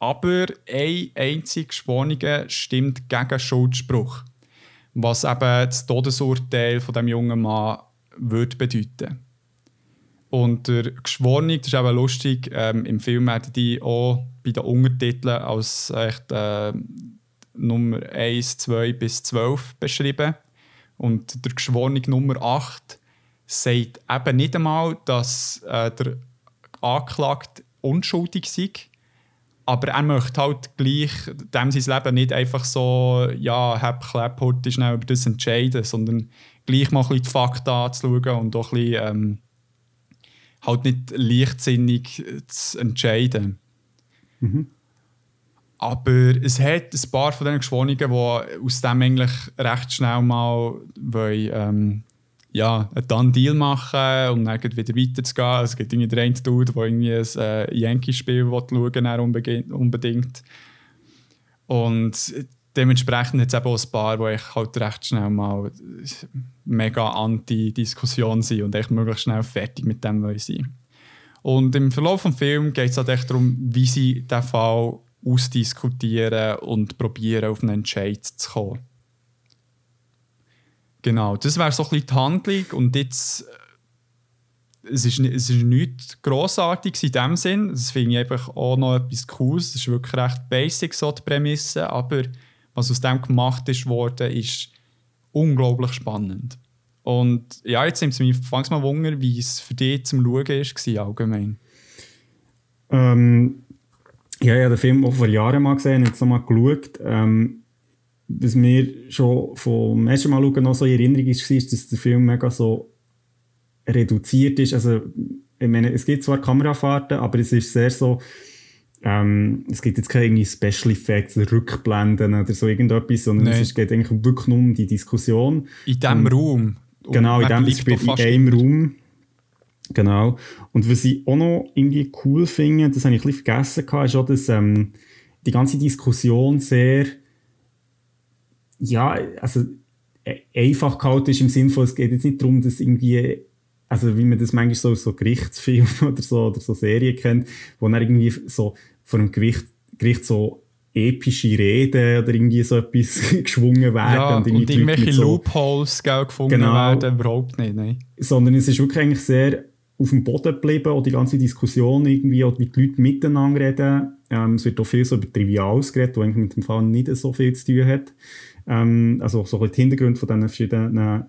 Aber ein einzig Geschworene stimmt gegen Schuldspruch, was eben das Todesurteil von dem jungen Mann würde bedeuten. Und der Geschworene, das ist eben lustig, ähm, im Film werden die auch bei den Untertiteln als echt, äh, Nummer 1, 2 bis 12 beschrieben. Und der Geschworene Nummer 8 sagt eben nicht einmal, dass äh, der Anklagte unschuldig sei, aber er möchte halt gleich dem sein Leben nicht einfach so, ja, hab Clap, heute schnell über das entscheiden, sondern gleich mal ein bisschen die Fakten anzuschauen und auch ein bisschen, ähm, halt nicht leichtsinnig zu entscheiden. Mhm. Aber es hat ein paar von diesen Geschworenen, die aus dem eigentlich recht schnell mal wollen, ähm, ja, einen Done-Deal machen und dann wieder weiterzugehen. Es gibt irgendwie einen Dude, der irgendwie ein äh, Yankee-Spiel schauen unbedingt. Und dementsprechend es eben auch ein paar, die ich halt recht schnell mal mega anti-Diskussion sind und echt möglichst schnell fertig mit dem wollen sein. Und im Verlauf des Films geht es halt echt darum, wie sie diesen Fall ausdiskutieren und probieren, auf einen Entscheid zu kommen. Genau, das wäre so ein bisschen die Handlung und jetzt äh, es ist, es ist nichts Grossartiges in dem Sinn. Das finde ich einfach auch noch etwas Cooles. Es ist wirklich recht basic, so die Prämisse, aber was aus dem gemacht ist worden, ist unglaublich spannend. Und ja, jetzt nimmt es mich fangs mal Wunder, wie es für dich zum Schauen war, allgemein. Ähm, ja, ich habe den Film auch vor Jahren mal gesehen, jetzt nochmal geschaut. Ähm, was mir schon vom ersten Mal schauen noch so in Erinnerung ist, war, dass der Film mega so reduziert ist. Also, ich meine, es gibt zwar Kamerafahrten, aber es ist sehr so, ähm, es gibt jetzt keine Special Effects, Rückblenden oder so irgendetwas, sondern Nein. es geht eigentlich wirklich nur um die Diskussion. In diesem Raum. Genau, in dem spielt in einem Raum. Genau. Und was ich auch noch irgendwie cool finde, das habe ich ein bisschen vergessen, ist auch, dass ähm, die ganze Diskussion sehr ja, also e-, einfach gehalten ist im Sinne von, es geht jetzt nicht darum, dass irgendwie, also wie man das manchmal so so Gerichtsfilmen oder so, oder so Serien kennt, wo dann irgendwie so vor dem Gericht, Gericht so epische Reden oder irgendwie so etwas geschwungen werden. Ja, und, und irgendwelche so, Loopholes gefunden genau, werden, überhaupt nicht. Nein. Sondern es ist wirklich eigentlich sehr auf dem Boden geblieben, auch die ganze Diskussion irgendwie, auch wie die Leute miteinander reden. Ähm, es wird auch viel so über Triviales geredet, was eigentlich mit dem Fall nicht so viel zu tun hat. Ähm, also so die Hintergründe von diesen verschiedenen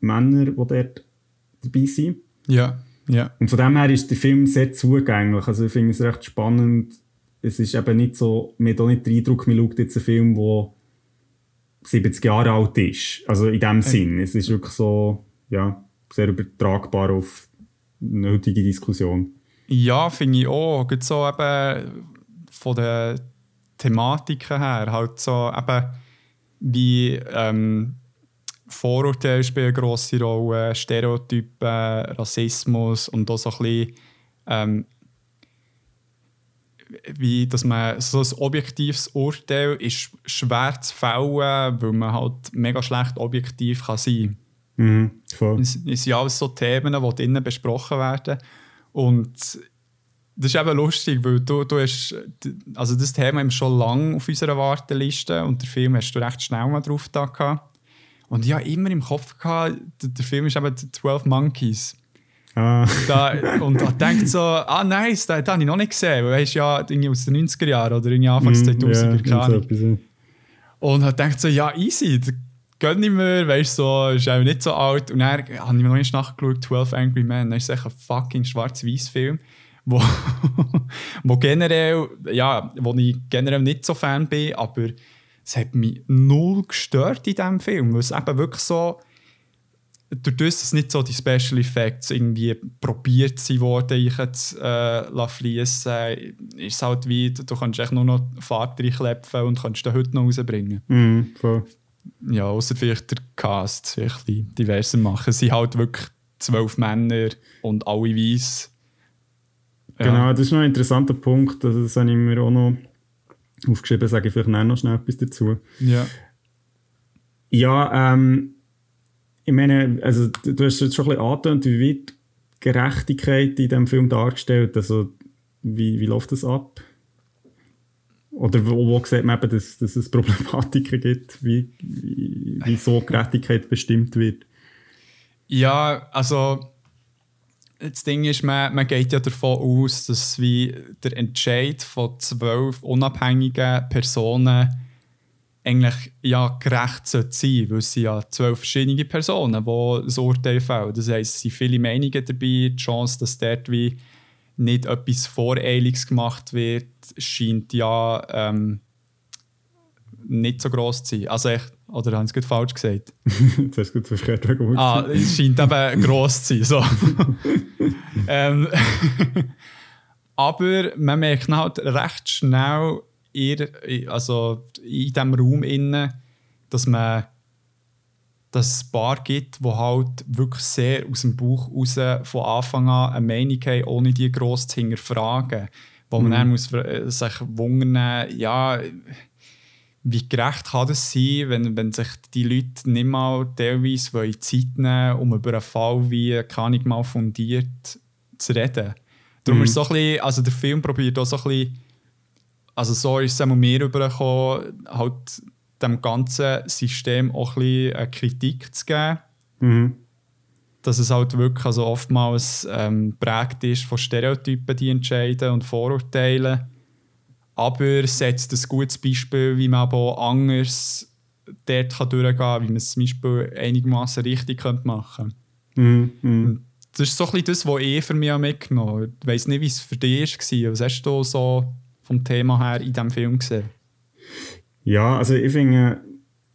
Männern, die dort dabei sind. Ja, ja. Und von dem her ist der Film sehr zugänglich. Also ich finde es recht spannend. Es ist eben nicht so, mir hat auch nicht den Eindruck, man schaut jetzt einen Film, der 70 Jahre alt ist. Also in dem Sinn. Es ist wirklich so, ja, sehr übertragbar auf eine heutige Diskussion. Ja, finde ich auch. Gerade so eben von den Thematiken her, halt so eben wie ähm, Vorurteile spielen eine grosse Rolle, Stereotypen, Rassismus und auch so ein bisschen, ähm, wie, dass man so ein objektives Urteil ist schwer zu fällen, weil man halt mega schlecht objektiv kann sein kann. Mhm, voll. Es, es sind alles so Themen, die drinnen besprochen werden und das ist eben lustig, weil du, du hast, also das Thema ist schon lange auf unserer Warteliste und der Film hast du recht schnell mal drauf da gehabt. Und ich habe immer im Kopf gehabt, der, Film ist eben 12 Monkeys. Ah. Da, und ich dachte so, ah nice, den, den habe ich noch nicht gesehen, weil er ist ja irgendwie aus den 90er Jahren oder irgendwie Anfangs mm, 2000er, yeah, keine Und ich dachte so, ja easy, gönn ich mir, weißt du, so, ist auch nicht so alt. Und dann habe ich mir noch nicht nachgeschaut, 12 Angry Men, dann ist es ein fucking schwarz-weiß Film wo, wo generell, ja, wo ich generell nicht so Fan bin, aber es hat mich null gestört in diesem Film, weil es eben wirklich so, durch das, dass nicht so die Special Effects irgendwie probiert sie worden, ich jetzt äh, fließen, ist es halt wie, du kannst echt nur noch Fahrt reinklepfen und kannst den heute noch rausbringen. Mm, voll. Ja, außer vielleicht der Cast vielleicht diverser machen. Es sind halt wirklich zwölf Männer und alle weiß Genau, das ist noch ein interessanter Punkt. Also das habe ich mir auch noch aufgeschrieben, sage ich vielleicht noch schnell etwas dazu. Ja. Ja, ähm, ich meine, also du hast jetzt schon ein bisschen angetönt, wie wird Gerechtigkeit in diesem Film dargestellt? Also, wie, wie läuft das ab? Oder wo, wo sieht man eben, dass, dass es Problematiken gibt, wie, wie, wie so Gerechtigkeit bestimmt wird? Ja, also das Ding ist, man, man geht ja davon aus, dass wie der Entscheid von zwölf unabhängigen Personen eigentlich ja gerecht sein sollte, weil es sind ja zwölf verschiedene Personen, die das Urteil fällen. Das heisst, es sind viele Meinungen dabei, die Chance, dass dort wie nicht etwas Voreiliges gemacht wird, scheint ja ähm, nicht so gross zu sein. Also ich, oder haben Sie es falsch gesagt? das hast du gut verkehrt Ah, es scheint eben gross zu sein. So. ähm, aber man merkt halt recht schnell, ihr, also in diesem Raum innen, dass man dass es paar gibt, die halt wirklich sehr aus dem Bauch raus von Anfang an eine Meinung haben, ohne die gross zu hinterfragen. Wo man mhm. dann muss äh, sich wundern, ja, wie gerecht kann das sein, wenn, wenn sich die Leute nicht mal teilweise Zeit nehmen um über einen Fall wie kann ich mal fundiert zu reden. Darum mhm. ist so ein bisschen, also der Film probiert auch so ein bisschen, also so ist es auch mir übergekommen, halt dem ganzen System auch ein bisschen eine Kritik zu geben. Mhm. Dass es halt wirklich also oftmals ähm, prägt ist von Stereotypen, die entscheiden und Vorurteilen. Aber es setzt ein gutes Beispiel, wie man aber anders dort kann durchgehen kann, wie man es zum Beispiel einigermaßen richtig machen könnte. Mhm. Das ist so ein bisschen das, was ich für mich mitgenommen habe. Ich weiss nicht, wie es für dich war. Was hast du so vom Thema her in diesem Film gesehen? Ja, also ich finde,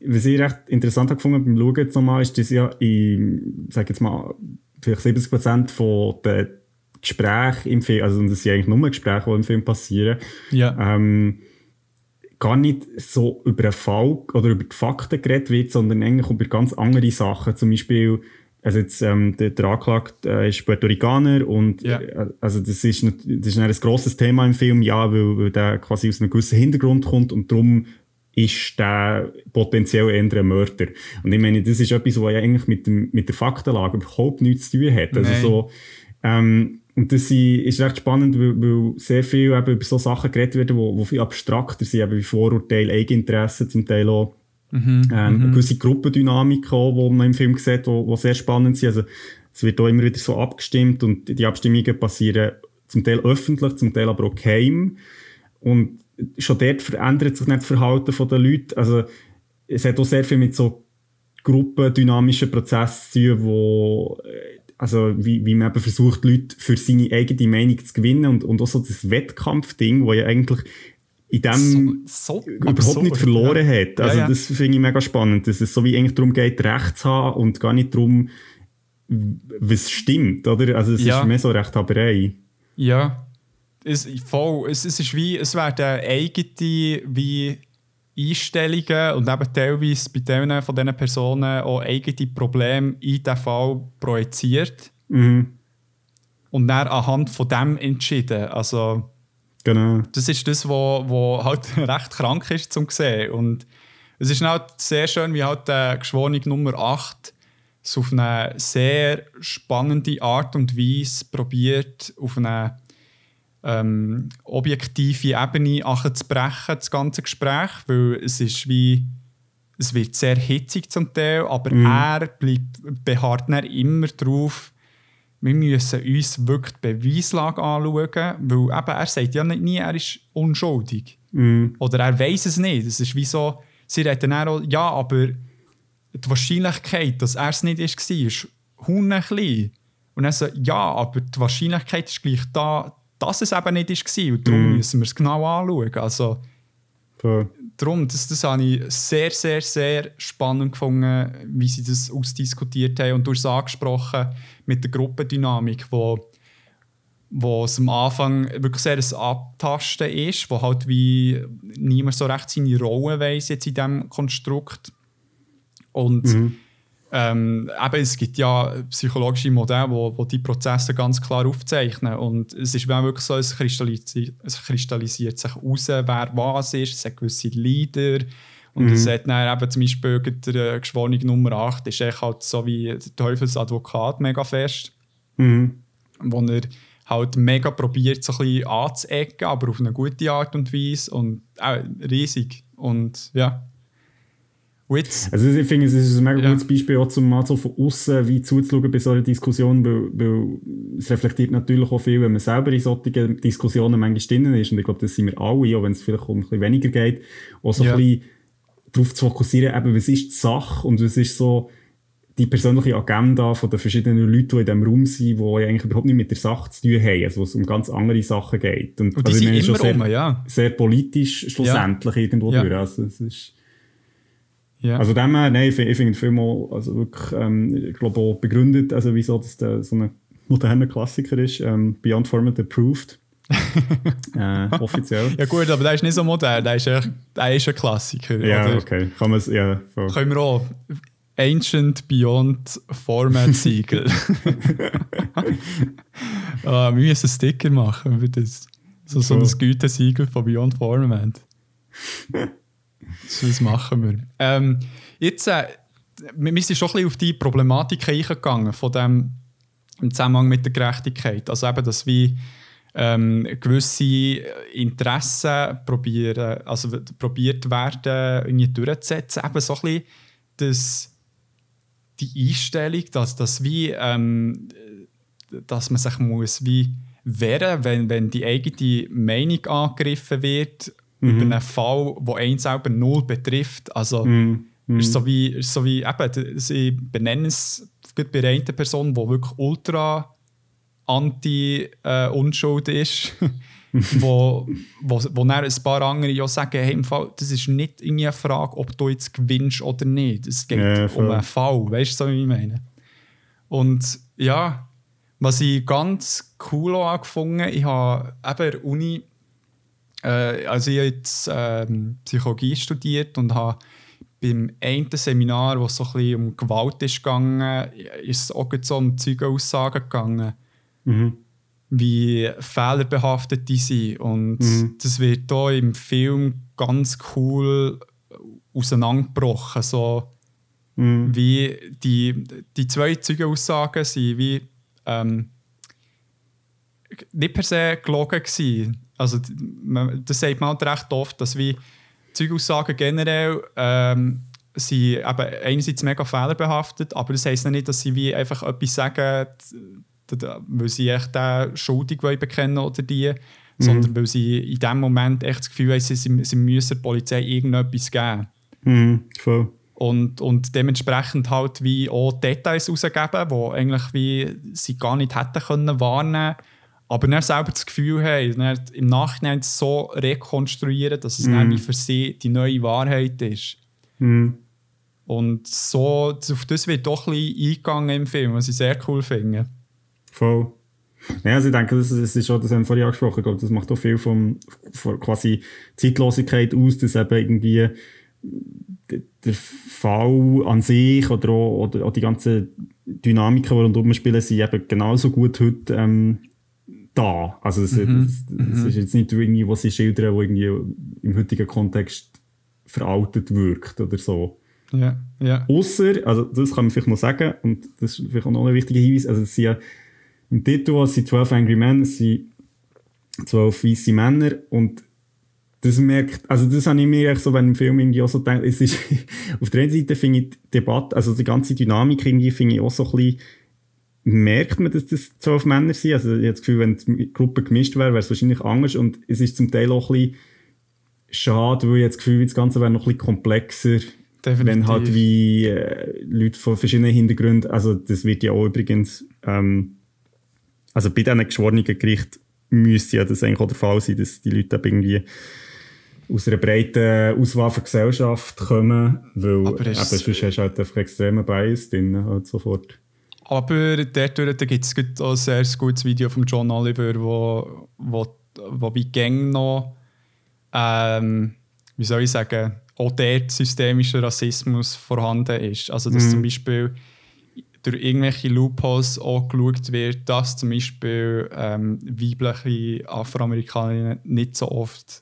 was ich recht interessant habe gefunden beim Schauen jetzt nochmal, ist, dass ja in, sag jetzt mal, vielleicht 70 Prozent von den Gesprächen im Film, also das sind eigentlich nur Gespräche, die im Film passieren, ja. ähm, gar nicht so über einen Fall oder über die Fakten geredet wird, sondern eigentlich über ganz andere Sachen. Zum Beispiel, also jetzt, ähm, der, der Anklagte äh, ist Puerto Ricaner und ja. äh, also das ist, das ist ein grosses Thema im Film, ja, weil, weil der quasi aus einem gewissen Hintergrund kommt und darum ist der potenziell eher ein Mörder. Und ich meine, das ist etwas, was ja eigentlich mit, dem, mit der Faktenlage überhaupt nichts zu tun hat. Also so, ähm, und das ist recht spannend, weil, weil sehr viel eben über so Sachen geredet werden, wo, wo viel abstrakter sind, eben wie Vorurteile, Eigeninteressen, zum Teil auch mhm, ähm, mhm. gewisse Gruppendynamik auch, die man im Film sieht, wo, wo sehr spannend sind. Also es wird auch immer wieder so abgestimmt und die Abstimmungen passieren zum Teil öffentlich, zum Teil aber auch geheim. Und schon dort verändert sich nicht das Verhalten der Leute. Also, es hat auch sehr viel mit so gruppendynamischen Prozessen zu tun, wo, äh, also, wie, wie man eben versucht, Leute für seine eigene Meinung zu gewinnen und, und auch so das Wettkampfding, wo ja eigentlich in dem so, so überhaupt absurd, nicht verloren ja. hat. Also, ja, ja. das finde ich mega spannend, dass es so wie eigentlich darum geht, Recht zu haben und gar nicht darum, was stimmt, oder? Also, es ist mehr so Rechthaberei. Ja, es, voll, es, es ist wie, es werden eigene wie Einstellungen und eben teilweise bei denen von diesen Personen auch eigene Probleme in diesen Fall projiziert. Mhm. Und dann anhand von dem entschieden. Also, genau. Das ist das, was wo, wo halt recht krank ist zum sehen. Und es ist halt sehr schön, wie halt der Geschworene Nummer 8 es auf eine sehr spannende Art und Weise probiert, auf eine ähm, objektive Ebene zu brechen, das ganze Gespräch, weil es ist wie es wird sehr hitzig zum Teil, aber mm. er bleibt, beharrt immer darauf, wir müssen uns wirklich die Beweislage anschauen, weil eben, er sagt ja nicht nie, er ist unschuldig. Mm. Oder er weiß es nicht. Es ist wie so, sie reden dann auch, ja, aber die Wahrscheinlichkeit, dass er es nicht ist, war, ist klein. Und er sagt, ja, aber die Wahrscheinlichkeit ist gleich da, dass es eben nicht war. Und darum mm. müssen wir es genau anschauen. Also. Darum, das, das habe ich sehr, sehr, sehr spannend gefunden, wie sie das ausdiskutiert haben. Und du hast es angesprochen mit der Gruppendynamik, wo, wo es am Anfang wirklich sehr ein Abtasten ist, wo halt wie niemand so recht seine Rolle weiss jetzt in diesem Konstrukt. Und mhm. Ähm, eben, es gibt ja psychologische Modelle, wo, wo die Prozesse ganz klar aufzeichnen. Und es ist wirklich so, es kristallisiert, es kristallisiert sich heraus, wer was ist. Es hat gewisse Leader Und es hat dann eben zum Beispiel der Geschworene Nummer 8 ist echt halt so wie der Teufelsadvokat mega fest. Mhm. Wo er halt mega probiert, so ein bisschen anzuecken, aber auf eine gute Art und Weise. Und auch riesig. Und ja. Und jetzt, Also ich finde, es ist ein mega Ja. gutes Beispiel, auch zum mal so von außen wie zuzuschauen bei so einer Diskussion, weil, weil es reflektiert natürlich auch viel, wenn man selber in solchen Diskussionen manchmal drin ist. Und ich glaube, das sind wir alle, auch wenn es vielleicht um ein bisschen weniger geht, auch so Ja. ein bisschen darauf zu fokussieren, eben, was ist die Sache und was ist so die persönliche Agenda von den verschiedenen Leuten, die in diesem Raum sind, die ja eigentlich überhaupt nicht mit der Sache zu tun haben, also wo es um ganz andere Sachen geht. und die also sind immer sehr, rum, ja. sehr politisch schlussendlich irgendwo Ja. durch. Also es ist ja. also dem her, nein, ich finde ich finde den Film auch, also wirklich, ähm, ich glaube auch begründet, also wieso das der, so ein moderner Klassiker ist, ähm, Beyond Format Approved. äh, offiziell. ja gut, aber der ist nicht so modern, der ist, echt, der ist ein Klassiker. Ja, oder? okay. Kann man es, ja, voll. Können wir auch Ancient Beyond Format Siegel. ah, wir müssen einen Sticker machen für das. So, so ein. Gütesiegel von Beyond Format. das machen wir. Ähm, jetzt, äh, wir sind schon ein bisschen auf die Problematik eingegangen von dem im Zusammenhang mit der Gerechtigkeit. Also eben, dass wie ähm, gewisse Interessen probieren, also probiert werden, irgendwie durchzusetzen. Eben so ein bisschen das, die Einstellung, dass, dass, wie, ähm, dass man sich muss wie wehren wenn, wenn die eigene Meinung angegriffen wird über einen Fall, der einen selber null betrifft. Also Mhm. ist so wie, ist so wie eben, sie benennen es bei einer Person, die wirklich ultra anti-Unschuld ist, wo, wo, wo dann ein paar andere ja sagen, hey, im Fall, das ist nicht irgendwie eine Frage, ob du jetzt gewinnst oder nicht. Es geht Ja, um einen Fall, weißt du, wie ich meine? Und ja, was ich ganz cool auch gefunden ich habe eben der Uni, äh, also ich habe jetzt ähm, Psychologie studiert und habe beim einen Seminar, wo es so ein bisschen um Gewalt ist gegangen, ist es auch so um Zeugenaussagen gegangen, Mhm. wie fehlerbehaftet die sind. Und Mhm. das wird hier im Film ganz cool auseinandergebrochen. So, Mhm. wie die, die zwei Zeugenaussagen sind wie ähm, nicht per se gelogen gewesen. Also das sagt man halt recht oft, dass wie Zeugeaussagen generell ähm, sind eben einerseits mega fehlerbehaftet, aber das heisst nicht, dass sie wie einfach etwas sagen, weil sie echt den schuldig wollen bekennen oder die, sondern weil sie in dem Moment echt das Gefühl haben, sie, sie, müssen der Polizei irgendetwas geben. Mhm. Voll. Und, und dementsprechend halt wie auch Details rausgeben, die eigentlich wie sie gar nicht hätten können warnen aber dann selber das Gefühl haben, im Nachhinein so rekonstruieren, dass es dann wie für sie die neue Wahrheit ist. Mhm. Und so, auf das wird doch ein bisschen eingegangen im Film, was ich sehr cool finde. Voll. Ja, also ich denke, das, das ist schon, das haben wir vorhin angesprochen, ich glaube, das macht auch viel vom, von quasi Zeitlosigkeit aus, dass eben irgendwie der Fall an sich oder auch, oder auch die ganzen Dynamiken, die rundherum spielen, sind eben genauso gut heute ähm, da. Also es, es, es ist jetzt nicht irgendwie, was sie schildern, wo irgendwie im heutigen Kontext veraltet wirkt oder so. Ja, ja. Ausser, also das kann man vielleicht noch sagen, und das ist vielleicht auch noch ein wichtiger Hinweis, also es sind ja im Titel, es sind 12 Angry Men, es sind 12 weiße Männer und das merkt, also das habe ich mir echt so, wenn im Film irgendwie auch so denke, es ist, auf der einen Seite finde ich die Debatte, also die ganze Dynamik irgendwie finde ich auch so ein bisschen, merkt man, dass das zwölf Männer sind, also ich habe das Gefühl, wenn die Gruppe gemischt wäre, wäre es wahrscheinlich anders und es ist zum Teil auch ein bisschen schade, weil ich jetzt das Gefühl, das Ganze wäre noch ein bisschen komplexer, Definitiv. wenn halt wie äh, Leute von verschiedenen Hintergründen, also das wird ja auch übrigens, ähm, also bei diesen geschworenen Gericht müsste ja das eigentlich auch der Fall sein, dass die Leute irgendwie aus einer breiten Auswahl von Gesellschaft kommen, weil Aber eben, ist- sonst hast du halt einfach extremen Bias drin, halt sofort. Aber dort gibt es ein sehr gutes Video von John Oliver, wo, wo, wo wie Gang noch, ähm, wie soll ich sagen, auch dort systemischer Rassismus vorhanden ist. Also dass zum Beispiel durch irgendwelche Loopholes auch geschaut wird, dass zum Beispiel ähm, weibliche Afroamerikaner nicht so oft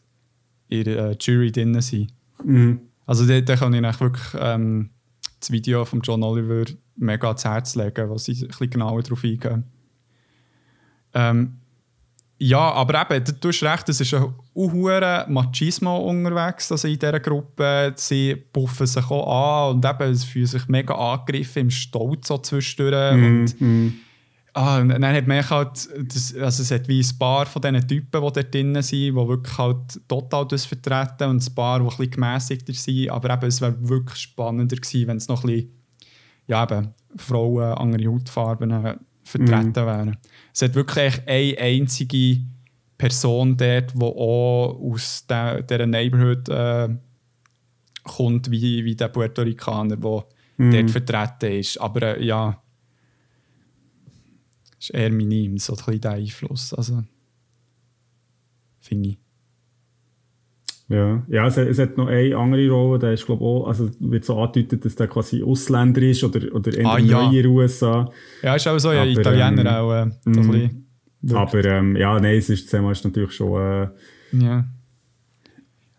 in der äh, Jury drin sind. Mhm. Also da, kann ich wirklich ähm, das Video von John Oliver mega ans Herz legen, wo sie ein bisschen genauer darauf eingehen. Ähm, ja, aber eben, du hast recht, es ist ein hoher Machismo unterwegs also in dieser Gruppe. Sie puffen sich auch an und eben, sie fühlen sich mega angegriffen im Stolz so zwischendurch. Mm, Und, mm. ah, und dann hat man halt, das, also es hat wie ein paar von diesen Typen, die dort drin sind, die wirklich halt total das vertreten und ein paar, die ein bisschen gemäßigter sind. Aber eben, es wäre wirklich spannender gewesen, wenn es noch ein bisschen, ja eben, Frauen, andere Hautfarben äh, vertreten wären. Es hat wirklich eine einzige Person dort, die auch aus der, dieser Neighborhood äh, kommt, wie, wie der Puerto Ricaner, der Mhm. dort vertreten ist. Aber äh, ja, ist eher minim, so ein bisschen der Einfluss. Also, finde ich. Ja, ja es, es hat noch eine andere Rolle, der ist glaube auch, also wird so angedeutet, dass der quasi Ausländer ist oder, oder Ah, ja. in den USA. Ja, ist auch so, ja, Aber, Italiener ähm, auch. Äh, so ein mhm. Aber ähm, ja, nein, es ist, Thema ist natürlich schon äh, Ja.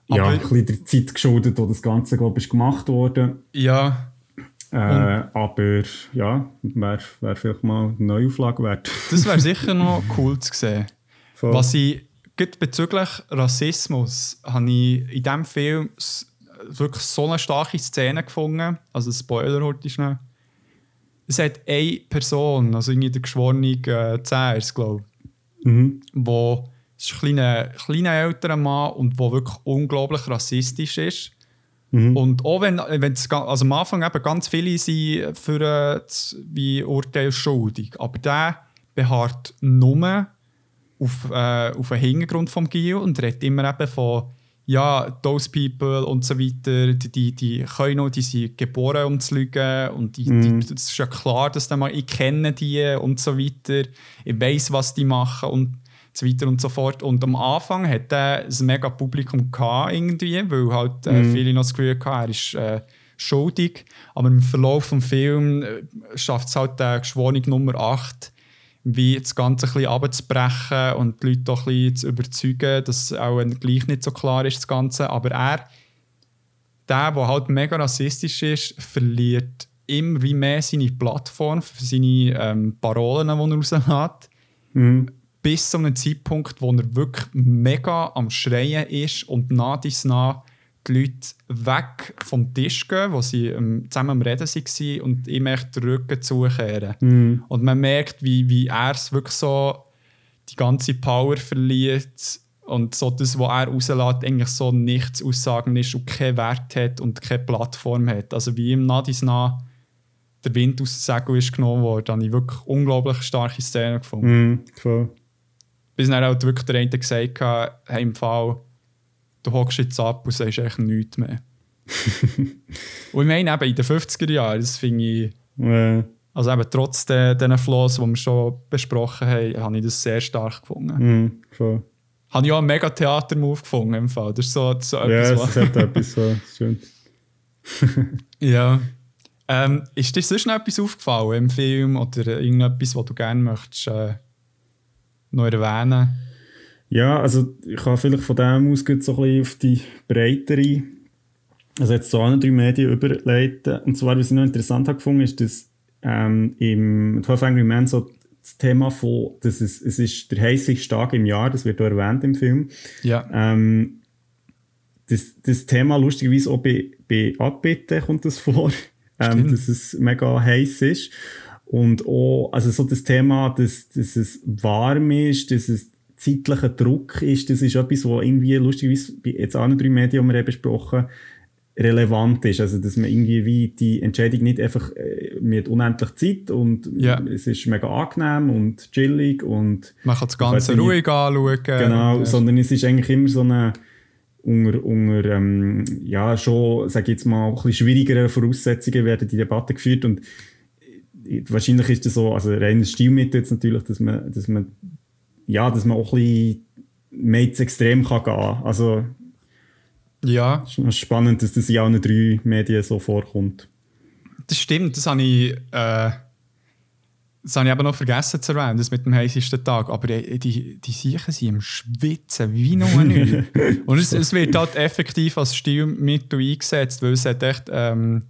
ja, Aber- ein bisschen der Zeit geschuldet, wo das Ganze glaube ich, gemacht wurde. ja, Äh, aber ja, wäre wär vielleicht mal eine Neuauflage wert. das wäre sicher noch cool zu sehen. Voll. Was ich gerade bezüglich Rassismus habe ich in diesem Film wirklich so eine starke Szene gefunden. Also Spoiler heute schnell. Es hat eine Person, also irgendwie der geschworene äh, Zähers, glaube ich, Mhm. wo es ist ein kleiner, kleiner älterer Mann und der wirklich unglaublich rassistisch ist. Mhm. Und auch wenn, wenn es, also am Anfang eben ganz viele sind für äh, das, wie Urteil schuldig, aber der beharrt nur auf, äh, auf den Hintergrund vom Gil und redet immer eben von ja, those people und so weiter, die, die, die können noch, die sind geboren, um zu lügen und die, Mhm. die, das ist ja klar, dass mal, ich kenne die und so weiter, ich weiß, was die machen und so weiter und so fort. Und am Anfang hat er ein mega Publikum gehabt, irgendwie, weil halt äh, Mhm. viele noch das Gefühl hatten, er ist äh, schuldig. Aber im Verlauf des Films äh, schafft es halt der Geschworene Nummer 8, wie das Ganze ein bisschen abzubrechen und die Leute doch ein bisschen zu überzeugen, dass auch gleich nicht so klar ist, das Ganze. Aber er, der, der halt mega rassistisch ist, verliert immer wie mehr seine Plattform für seine ähm, Parolen, die er rauslässt Mhm. bis zu einem Zeitpunkt, wo er wirklich mega am Schreien ist und nach dies nach die Leute weg vom Tisch gehen, wo sie ähm, zusammen am Reden waren und ihm echt den Rücken zukehren. Mhm. Und man merkt, wie, wie er es wirklich so die ganze Power verliert und so das, was er rauslässt, eigentlich so nichts aussagen ist und keinen Wert hat und keine Plattform hat. Also wie ihm nach dies nach der Wind aus dem Segel ist genommen worden, habe ich wirklich unglaublich starke Szenen gefunden. Mhm. Voll. Bis dann halt wirklich der eine gesagt hat, hey, im Fall, du hockst jetzt ab und sagst eigentlich nichts mehr. und ich meine eben in den 50er Jahren, das finde ich, Äh, also eben trotz de, diesen Flaws, die wir schon besprochen haben, habe ich das sehr stark gefunden. mhm. Voll. Habe ich auch einen mega Theater-Move gefunden im Fall. Das ist so, so Ja, etwas, ist halt etwas so schön. Ja. Ähm, ist dir sonst noch etwas aufgefallen im Film oder irgendetwas, was du gerne möchtest äh, noch erwähnen? Ja, also ich kann vielleicht von dem aus so ein bisschen auf die breitere, also jetzt so andere Medien überleiten. Und zwar, was ich noch interessant habe gefunden, ist, dass ähm, im 12 Angry Men so das Thema von, dass es, es ist der heißeste Tag im Jahr, das wird auch erwähnt im Film. Ja. Ähm, das, das Thema lustigerweise auch bei, bei Abbitte kommt das vor, ähm, dass es mega heiß ist. Und auch, also so das Thema, dass, dass es warm ist, dass es zeitlicher Druck ist, das ist etwas, was irgendwie lustigerweise bei jetzt anderen drei Medien, die wir haben besprochen relevant ist. Also, dass man irgendwie wie die Entscheidung nicht einfach, äh, hat unendlich Zeit und Ja. es ist mega angenehm und chillig und Man kann das Ganze ruhig anschauen. Genau, Und, äh, sondern es ist eigentlich immer so eine unter, unter ähm, ja, schon, sage ich jetzt mal, ein bisschen schwierigere Voraussetzungen werden die Debatte geführt und äh, wahrscheinlich ist das so, also reines Stilmittel jetzt natürlich, dass man, dass man, ja, dass man auch ein bisschen mehr ins Extrem kann gehen. Also, ja, es ist spannend, dass das in allen drei Medien so vorkommt. das stimmt. Das habe ich äh, das habe ich aber noch vergessen zu erwähnen, das mit dem heißesten Tag. Aber die, die, die Siechen sind im Schwitzen wie noch nicht. Und es, es, wird halt effektiv als Stilmittel eingesetzt, weil es hat echt ähm,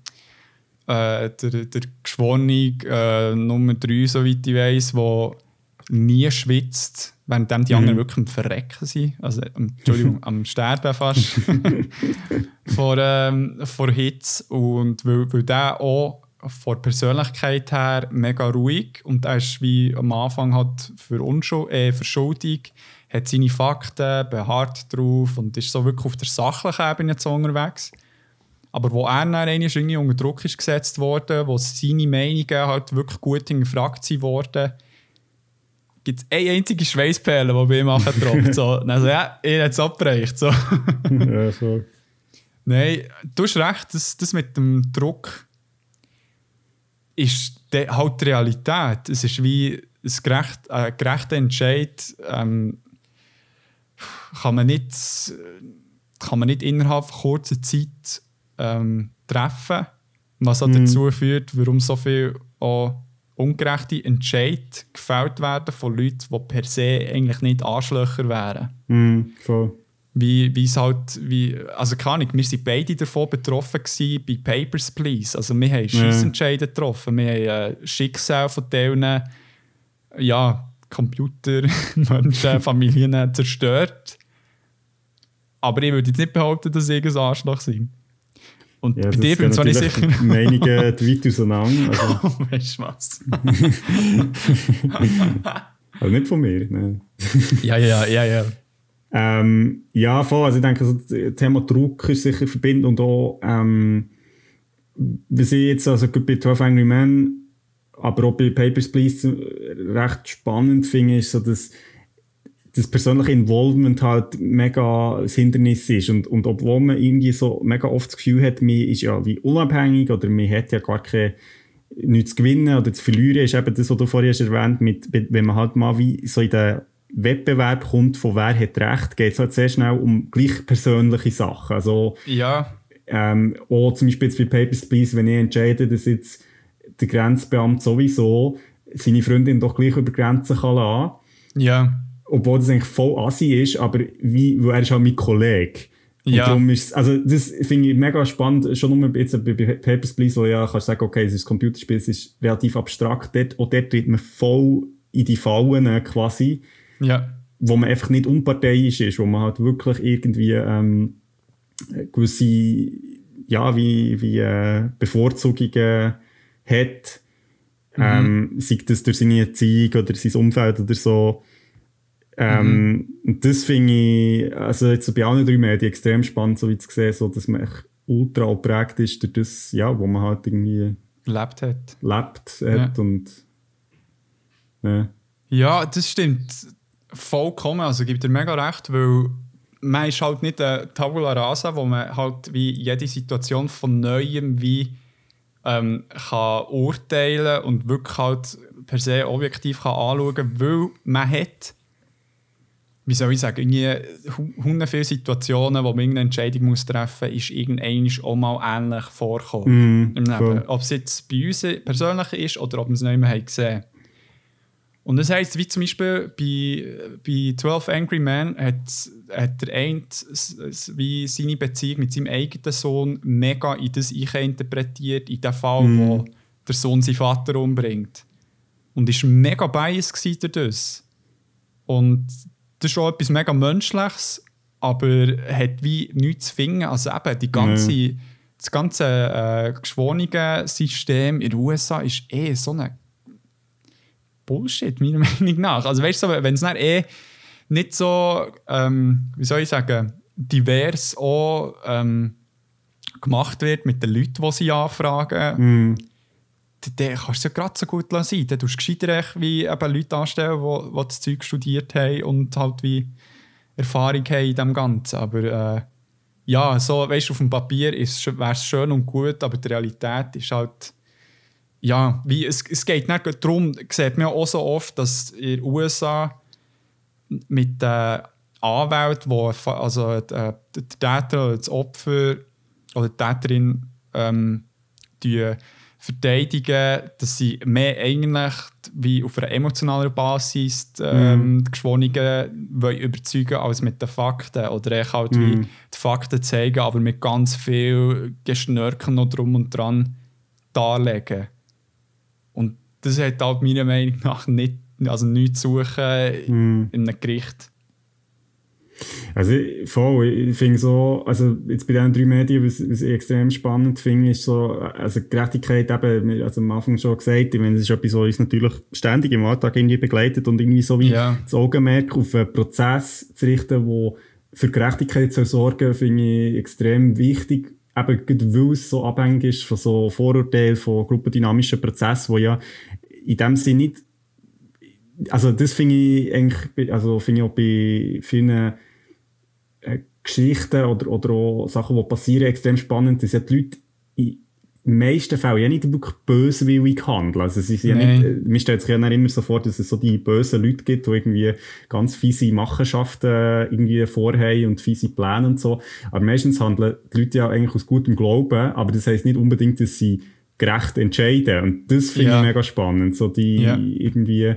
äh, der, der Geschworene äh, Nummer 3, soweit ich weiß, der nie schwitzt, während die anderen mhm. wirklich am Verrecken sind. Also, Entschuldigung, am Sterben fast. vor, ähm, vor Hitze. Und weil, weil der auch von der Persönlichkeit her mega ruhig und er ist wie am Anfang hat für Unschuld, äh, Verschuldung, hat seine Fakten, beharrt drauf und ist so wirklich auf der sachlichen Ebene so unterwegs. Aber wo er dann irgendwie unter Druck ist gesetzt wurde, wo seine Meinungen halt wirklich gut hinterfragt worden, gibt es eine einzige Schweißperle, die bei ihm tropft. so. Also ja, er hat es abgereicht. So. ja, so. Nein, du hast recht, das, das mit dem Druck ist halt die Realität. Es ist wie ein gerecht, äh, gerechter Entscheid ähm, kann, man nicht, kann man nicht innerhalb kurzer Zeit ähm, treffen, was auch mm. dazu führt, warum so viel auch ungerechte Entscheidungen gefällt werden von Leuten, die per se eigentlich nicht Arschlöcher wären. Mm, voll wie, wie es halt, wie, also keine Ahnung, wir waren beide davon betroffen gewesen bei Papers, Please. Also wir haben Schießentscheide getroffen, wir haben äh, Schicksal von denen, ja, Computer, Menschen, Familien zerstört. Aber ich würde jetzt nicht behaupten, dass ich ein Arschloch bin. Und ja, bei dir bin ich sicher. Meinungen weit auseinander. Also. Oh, weißt du was? also nicht von mir, ne? ja, ja, ja, ja. Ähm, ja, voll. Also ich denke, also das Thema Druck ist sicher verbinden und auch, ähm, wie sie jetzt, also bei 12 Angry Men, aber auch bei Papers, Please recht spannend finde, ist so, dass das persönliche Involvement halt mega ein Hindernis ist. Und, und obwohl man irgendwie so mega oft das Gefühl hat, man ist ja wie unabhängig oder man hat ja gar keine nichts zu gewinnen oder zu verlieren, ist eben das, was du vorhin hast erwähnt, mit, wenn man halt mal wie so in der Wettbewerb kommt, von wer hat recht, geht es halt sehr schnell um gleich persönliche Sachen. Also, ja. Ähm, auch zum Beispiel jetzt bei Papers, Please, wenn ich entscheide, dass jetzt der Grenzbeamte sowieso seine Freundin doch gleich über Grenzen kann lassen. Ja. Obwohl das eigentlich voll assi ist, aber wie, er ist halt mein Kollege. Und ja. darum ist also das finde ich mega spannend, schon nur jetzt bei Papers, Please, wo ja kannst du sagen, okay, es ist ein Computerspiel, es ist relativ abstrakt, dort, auch dort tritt man voll in die Fallen quasi. Ja. Wo man einfach nicht unparteiisch ist, wo man halt wirklich irgendwie ähm, gewisse, ja, wie, wie äh, Bevorzugungen hat. Mhm. Ähm, sei das durch seine Erziehung oder sein Umfeld oder so. Ähm, mhm. Das finde ich, also jetzt bei allen drei Medien extrem spannend, so wie zu sehen, so, dass man echt ultra geprägt ist durch das, ja, wo man halt irgendwie lebt hat. Lebt hat ja. und ja. ja, das stimmt vollkommen. Also gibt er mega recht, weil man ist halt nicht eine Tabula Rasa, wo man halt wie jede Situation von Neuem wie ähm, kann urteilen und wirklich halt per se objektiv kann anschauen kann, weil man hat, wie soll ich sagen, hundert viele Situationen, wo man irgendeine Entscheidung muss treffen muss, ist irgendein auch mal ähnlich vorkommen. Mm, cool. Ob es jetzt bei uns persönlich ist oder ob man es nicht mehr gesehen und das heisst, wie zum Beispiel bei, bei 12 Angry Men hat, hat der eine wie seine Beziehung mit seinem eigenen Sohn mega in das ich interpretiert, in dem Fall, mm. wo der Sohn seinen Vater umbringt. Und ist mega biased durch das. Und das ist auch etwas mega Menschliches, aber hat wie nichts zu finden. Also eben die ganze, mm. das ganze äh, Geschworenen-System in den USA ist eh so eine Bullshit, meiner Meinung nach. Also weißt du, wenn es dann eh nicht so, ähm, wie soll ich sagen, divers auch ähm, gemacht wird mit den Leuten, die sie anfragen, mm. Dann kannst du ja gerade so gut sein. Dann tust du gescheiter wie eben Leute anstellen, die, die das Zeug studiert haben und halt wie Erfahrung haben in dem Ganzen. Aber äh, ja, so, weißt du, auf dem Papier wäre es schön und gut, aber die Realität ist halt ja, wie, es, es geht nicht darum, sieht man auch so oft, dass in den USA mit den Anwälten, wo also der Täter oder das Opfer oder die Täterin ähm, die verteidigen, dass sie mehr eigentlich wie auf einer emotionalen Basis ähm, mm. die Geschworenen wollen überzeugen als mit den Fakten. Oder echt halt mm. wie mhm. die Fakten zeigen, aber mit ganz viel Geschnörken noch drum und dran darlegen. Und das hat halt meiner Meinung nach nicht, also nichts zu suchen mm. in einem Gericht. Also voll, ich finde so, also jetzt bei diesen drei Medien, was, was ich extrem spannend finde, ist so, also Gerechtigkeit eben, also am Anfang schon gesagt, ich meine, das ist etwas, was uns natürlich ständig im Alltag irgendwie begleitet und irgendwie so wie ja. das Augenmerk auf einen Prozess zu richten, wo für Gerechtigkeit zu sorgen, finde ich extrem wichtig, eben weil es so abhängig ist von so Vorurteilen, von gruppendynamischen Prozessen, wo ja in dem Sinne nicht also das finde ich eigentlich, also finde ich auch bei vielen Geschichten oder, oder auch Sachen, die passieren, extrem spannend, dass ja die Leute in den meisten Fällen ja nicht wirklich böswillig handeln. Also sie sind ja nicht, äh, mir stellt sich ja immer so vor, dass es so die bösen Leute gibt, die irgendwie ganz fiese Machenschaften irgendwie vorhaben und fiese Pläne und so. Aber meistens handeln die Leute ja eigentlich aus gutem Glauben, aber das heisst nicht unbedingt, dass sie gerecht entscheiden. Und das finde ja. ich mega spannend. So die ja. irgendwie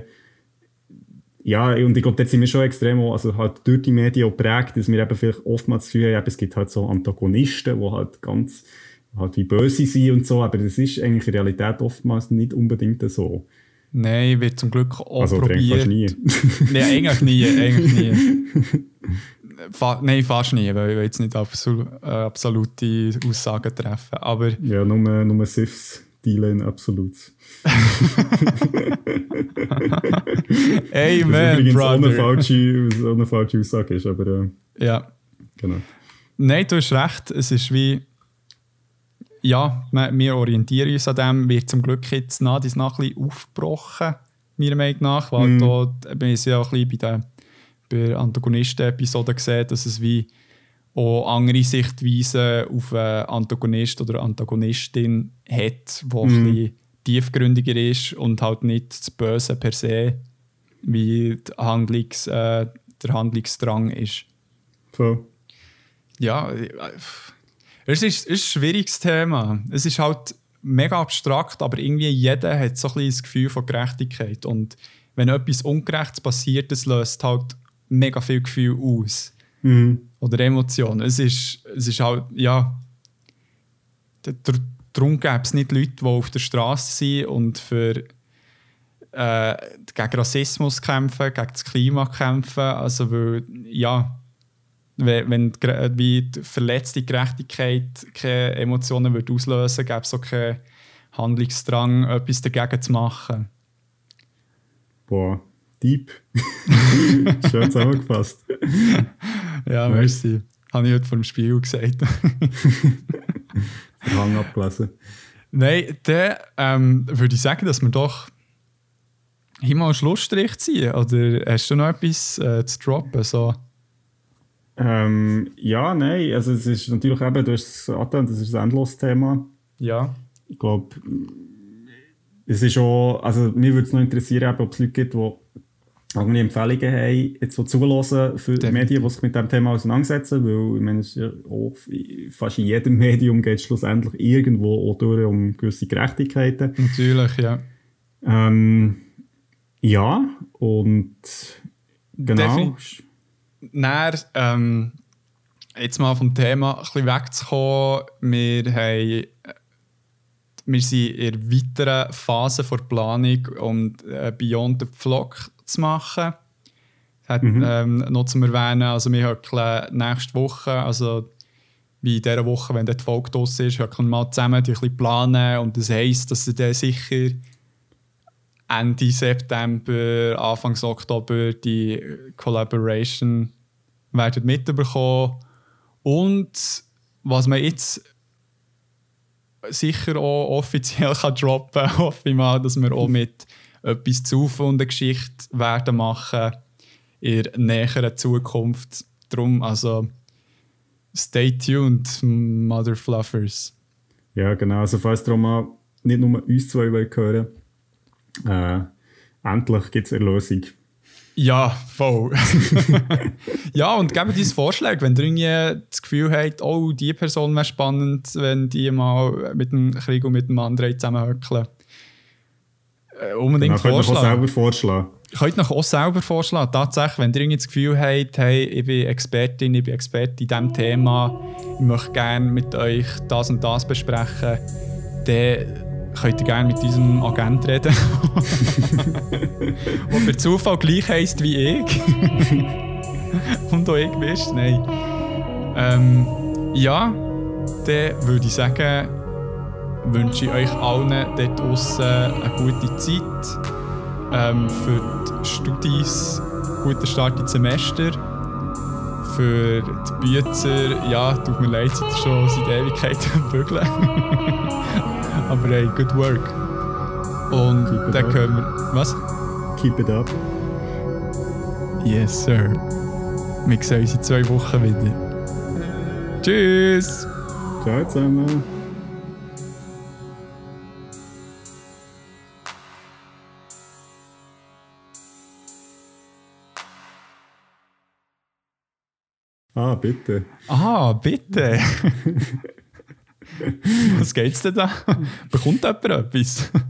ja, und ich glaube, dort sind wir schon extrem, also halt durch die Medien auch prägt, dass wir eben vielleicht oftmals das Gefühl haben, es gibt halt so Antagonisten, die halt ganz, halt wie böse sind und so, aber das ist eigentlich in Realität oftmals nicht unbedingt so. Nein, wird zum Glück auch also, probiert. Nie. Nein, eigentlich nie, eigentlich nie. Fa Nein, fast nie, weil ich jetzt nicht absol äh, absolute Aussagen treffen, aber... Ja, nur, nur SIFs dealen absolut. Amen, Was übrigens Brother. Eine, falsche, eine falsche Aussage ist, aber äh, ja. Genau. Nein, du hast recht. Es ist wie, ja, wir orientieren uns an dem, wird zum Glück jetzt nach dies nach ein bisschen aufgebrochen, meiner Meinung nach, weil mm. da bin ich ja auch ein bisschen bei der, bei der Antagonisten-Episode gesehen, dass es wie auch andere Sichtweisen auf einen Antagonist oder Antagonistin hat, die mm. ein bisschen tiefgründiger ist und halt nicht das Böse per se, wie Handlungs, äh, der Handlungsdrang ist. So. Ja, äh, es ist, es ist ein schwieriges Thema. Es ist halt mega abstrakt, aber irgendwie jeder hat so ein bisschen das Gefühl von Gerechtigkeit. Und wenn etwas Ungerechtes passiert, das löst halt mega viel Gefühl aus. Mhm. Oder Emotionen. Es ist, es ist halt, ja, darum gäbe es nicht Leute, die auf der Straße sind und für äh, gegen Rassismus kämpfen, gegen das Klima kämpfen. Also, weil, ja, wenn, wenn die verletzte Gerechtigkeit keine Emotionen würde auslösen würde, gäbe es auch keinen Handlungsdrang, etwas dagegen zu machen. Boah, deep. Schön zusammengefasst. ja, merci. Habe ich heute vor dem Spiel gesagt. Hang abgelesen. Nein, dann ähm, würde ich sagen, dass wir doch hier mal einen Schlussstrich ziehen. Oder hast du noch etwas äh, zu droppen? So? Ähm, ja, nein. Also, es ist natürlich eben, du hast es angetan, das ist ein endloses Thema. Ja. Ich glaube, es ist auch, also mir würde es noch interessieren, ob es Leute gibt, die irgendwie Empfehlungen haben, jetzt so zulassen für die Medien, die sich mit dem Thema auseinandersetzen, weil ich meine, es ist ja auch, fast in jedem Medium geht es schlussendlich irgendwo auch durch um gewisse Gerechtigkeiten. Natürlich, ja. Ähm, ja, und genau. Dann, ähm, jetzt mal vom Thema ein bisschen wegzukommen, wir haben wir sind in der weiteren Phase der Planung und äh, Beyond the Vlog zu machen. Hat, mhm. ähm, noch zu erwähnen, also wir höckeln nächste Woche, also wie in dieser Woche, wenn die Folge draussen ist, höckeln wir mal zusammen die ein bisschen planen und das heisst, dass sie dann sicher Ende September, Anfang Oktober die Collaboration werden mitbekommen. Und was man jetzt sicher auch offiziell kann droppen kann, hoffe ich mal, dass wir auch mit etwas zu von der Geschichte werden machen in näheren Zukunft. Darum, also stay tuned, Mother Fluffers. Ja, genau. Also falls darum mal nicht nur uns zwei hören äh, endlich gibt es Erlösung. Ja, voll. ja, und gebt uns Vorschläge, wenn ihr das Gefühl habt, oh, die Person wäre spannend, wenn die mal mit dem Krieg und mit dem anderen zusammenhöckeln. Äh, unbedingt Dann könnt ihr auch vorschlagen. selber vorschlagen. Könnt euch auch selber vorschlagen. Tatsächlich, wenn ihr das Gefühl habt, hey, ich bin Expertin, ich bin Experte in diesem Thema, ich möchte gerne mit euch das und das besprechen, dann könnt ihr gerne mit unserem Agent reden. Der per Zufall gleich heisst wie ich. und auch ich bist. Nein. Ähm, ja, dann würde ich sagen, wünsche ich euch allen dort draussen eine gute Zeit. Ähm, für die Studis guten Start ins Semester. Für die Büzer, ja, tut mir leid, seid ihr schon seit Ewigkeiten am Bügeln. Aber hey, good work. Und Keep dann können wir. Was? Keep it up. Yes, sir. Wir sehen uns in zwei Wochen wieder. Tschüss! Ciao zusammen. Ah, bitte. Ah, bitte! Was geht's denn da? Bekommt jemand etwas?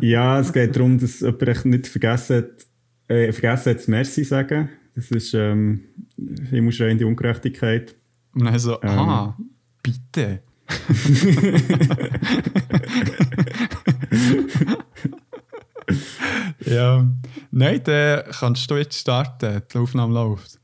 Ja, es geht darum, dass jemand nicht vergessen hat, äh, vergessen hat, Merci zu sagen. Das ist ähm, himmelschreiende Ungerechtigkeit. Und dann so, Ähm. ah, bitte. ja. Nein, dann kannst du jetzt starten. Die Aufnahme läuft.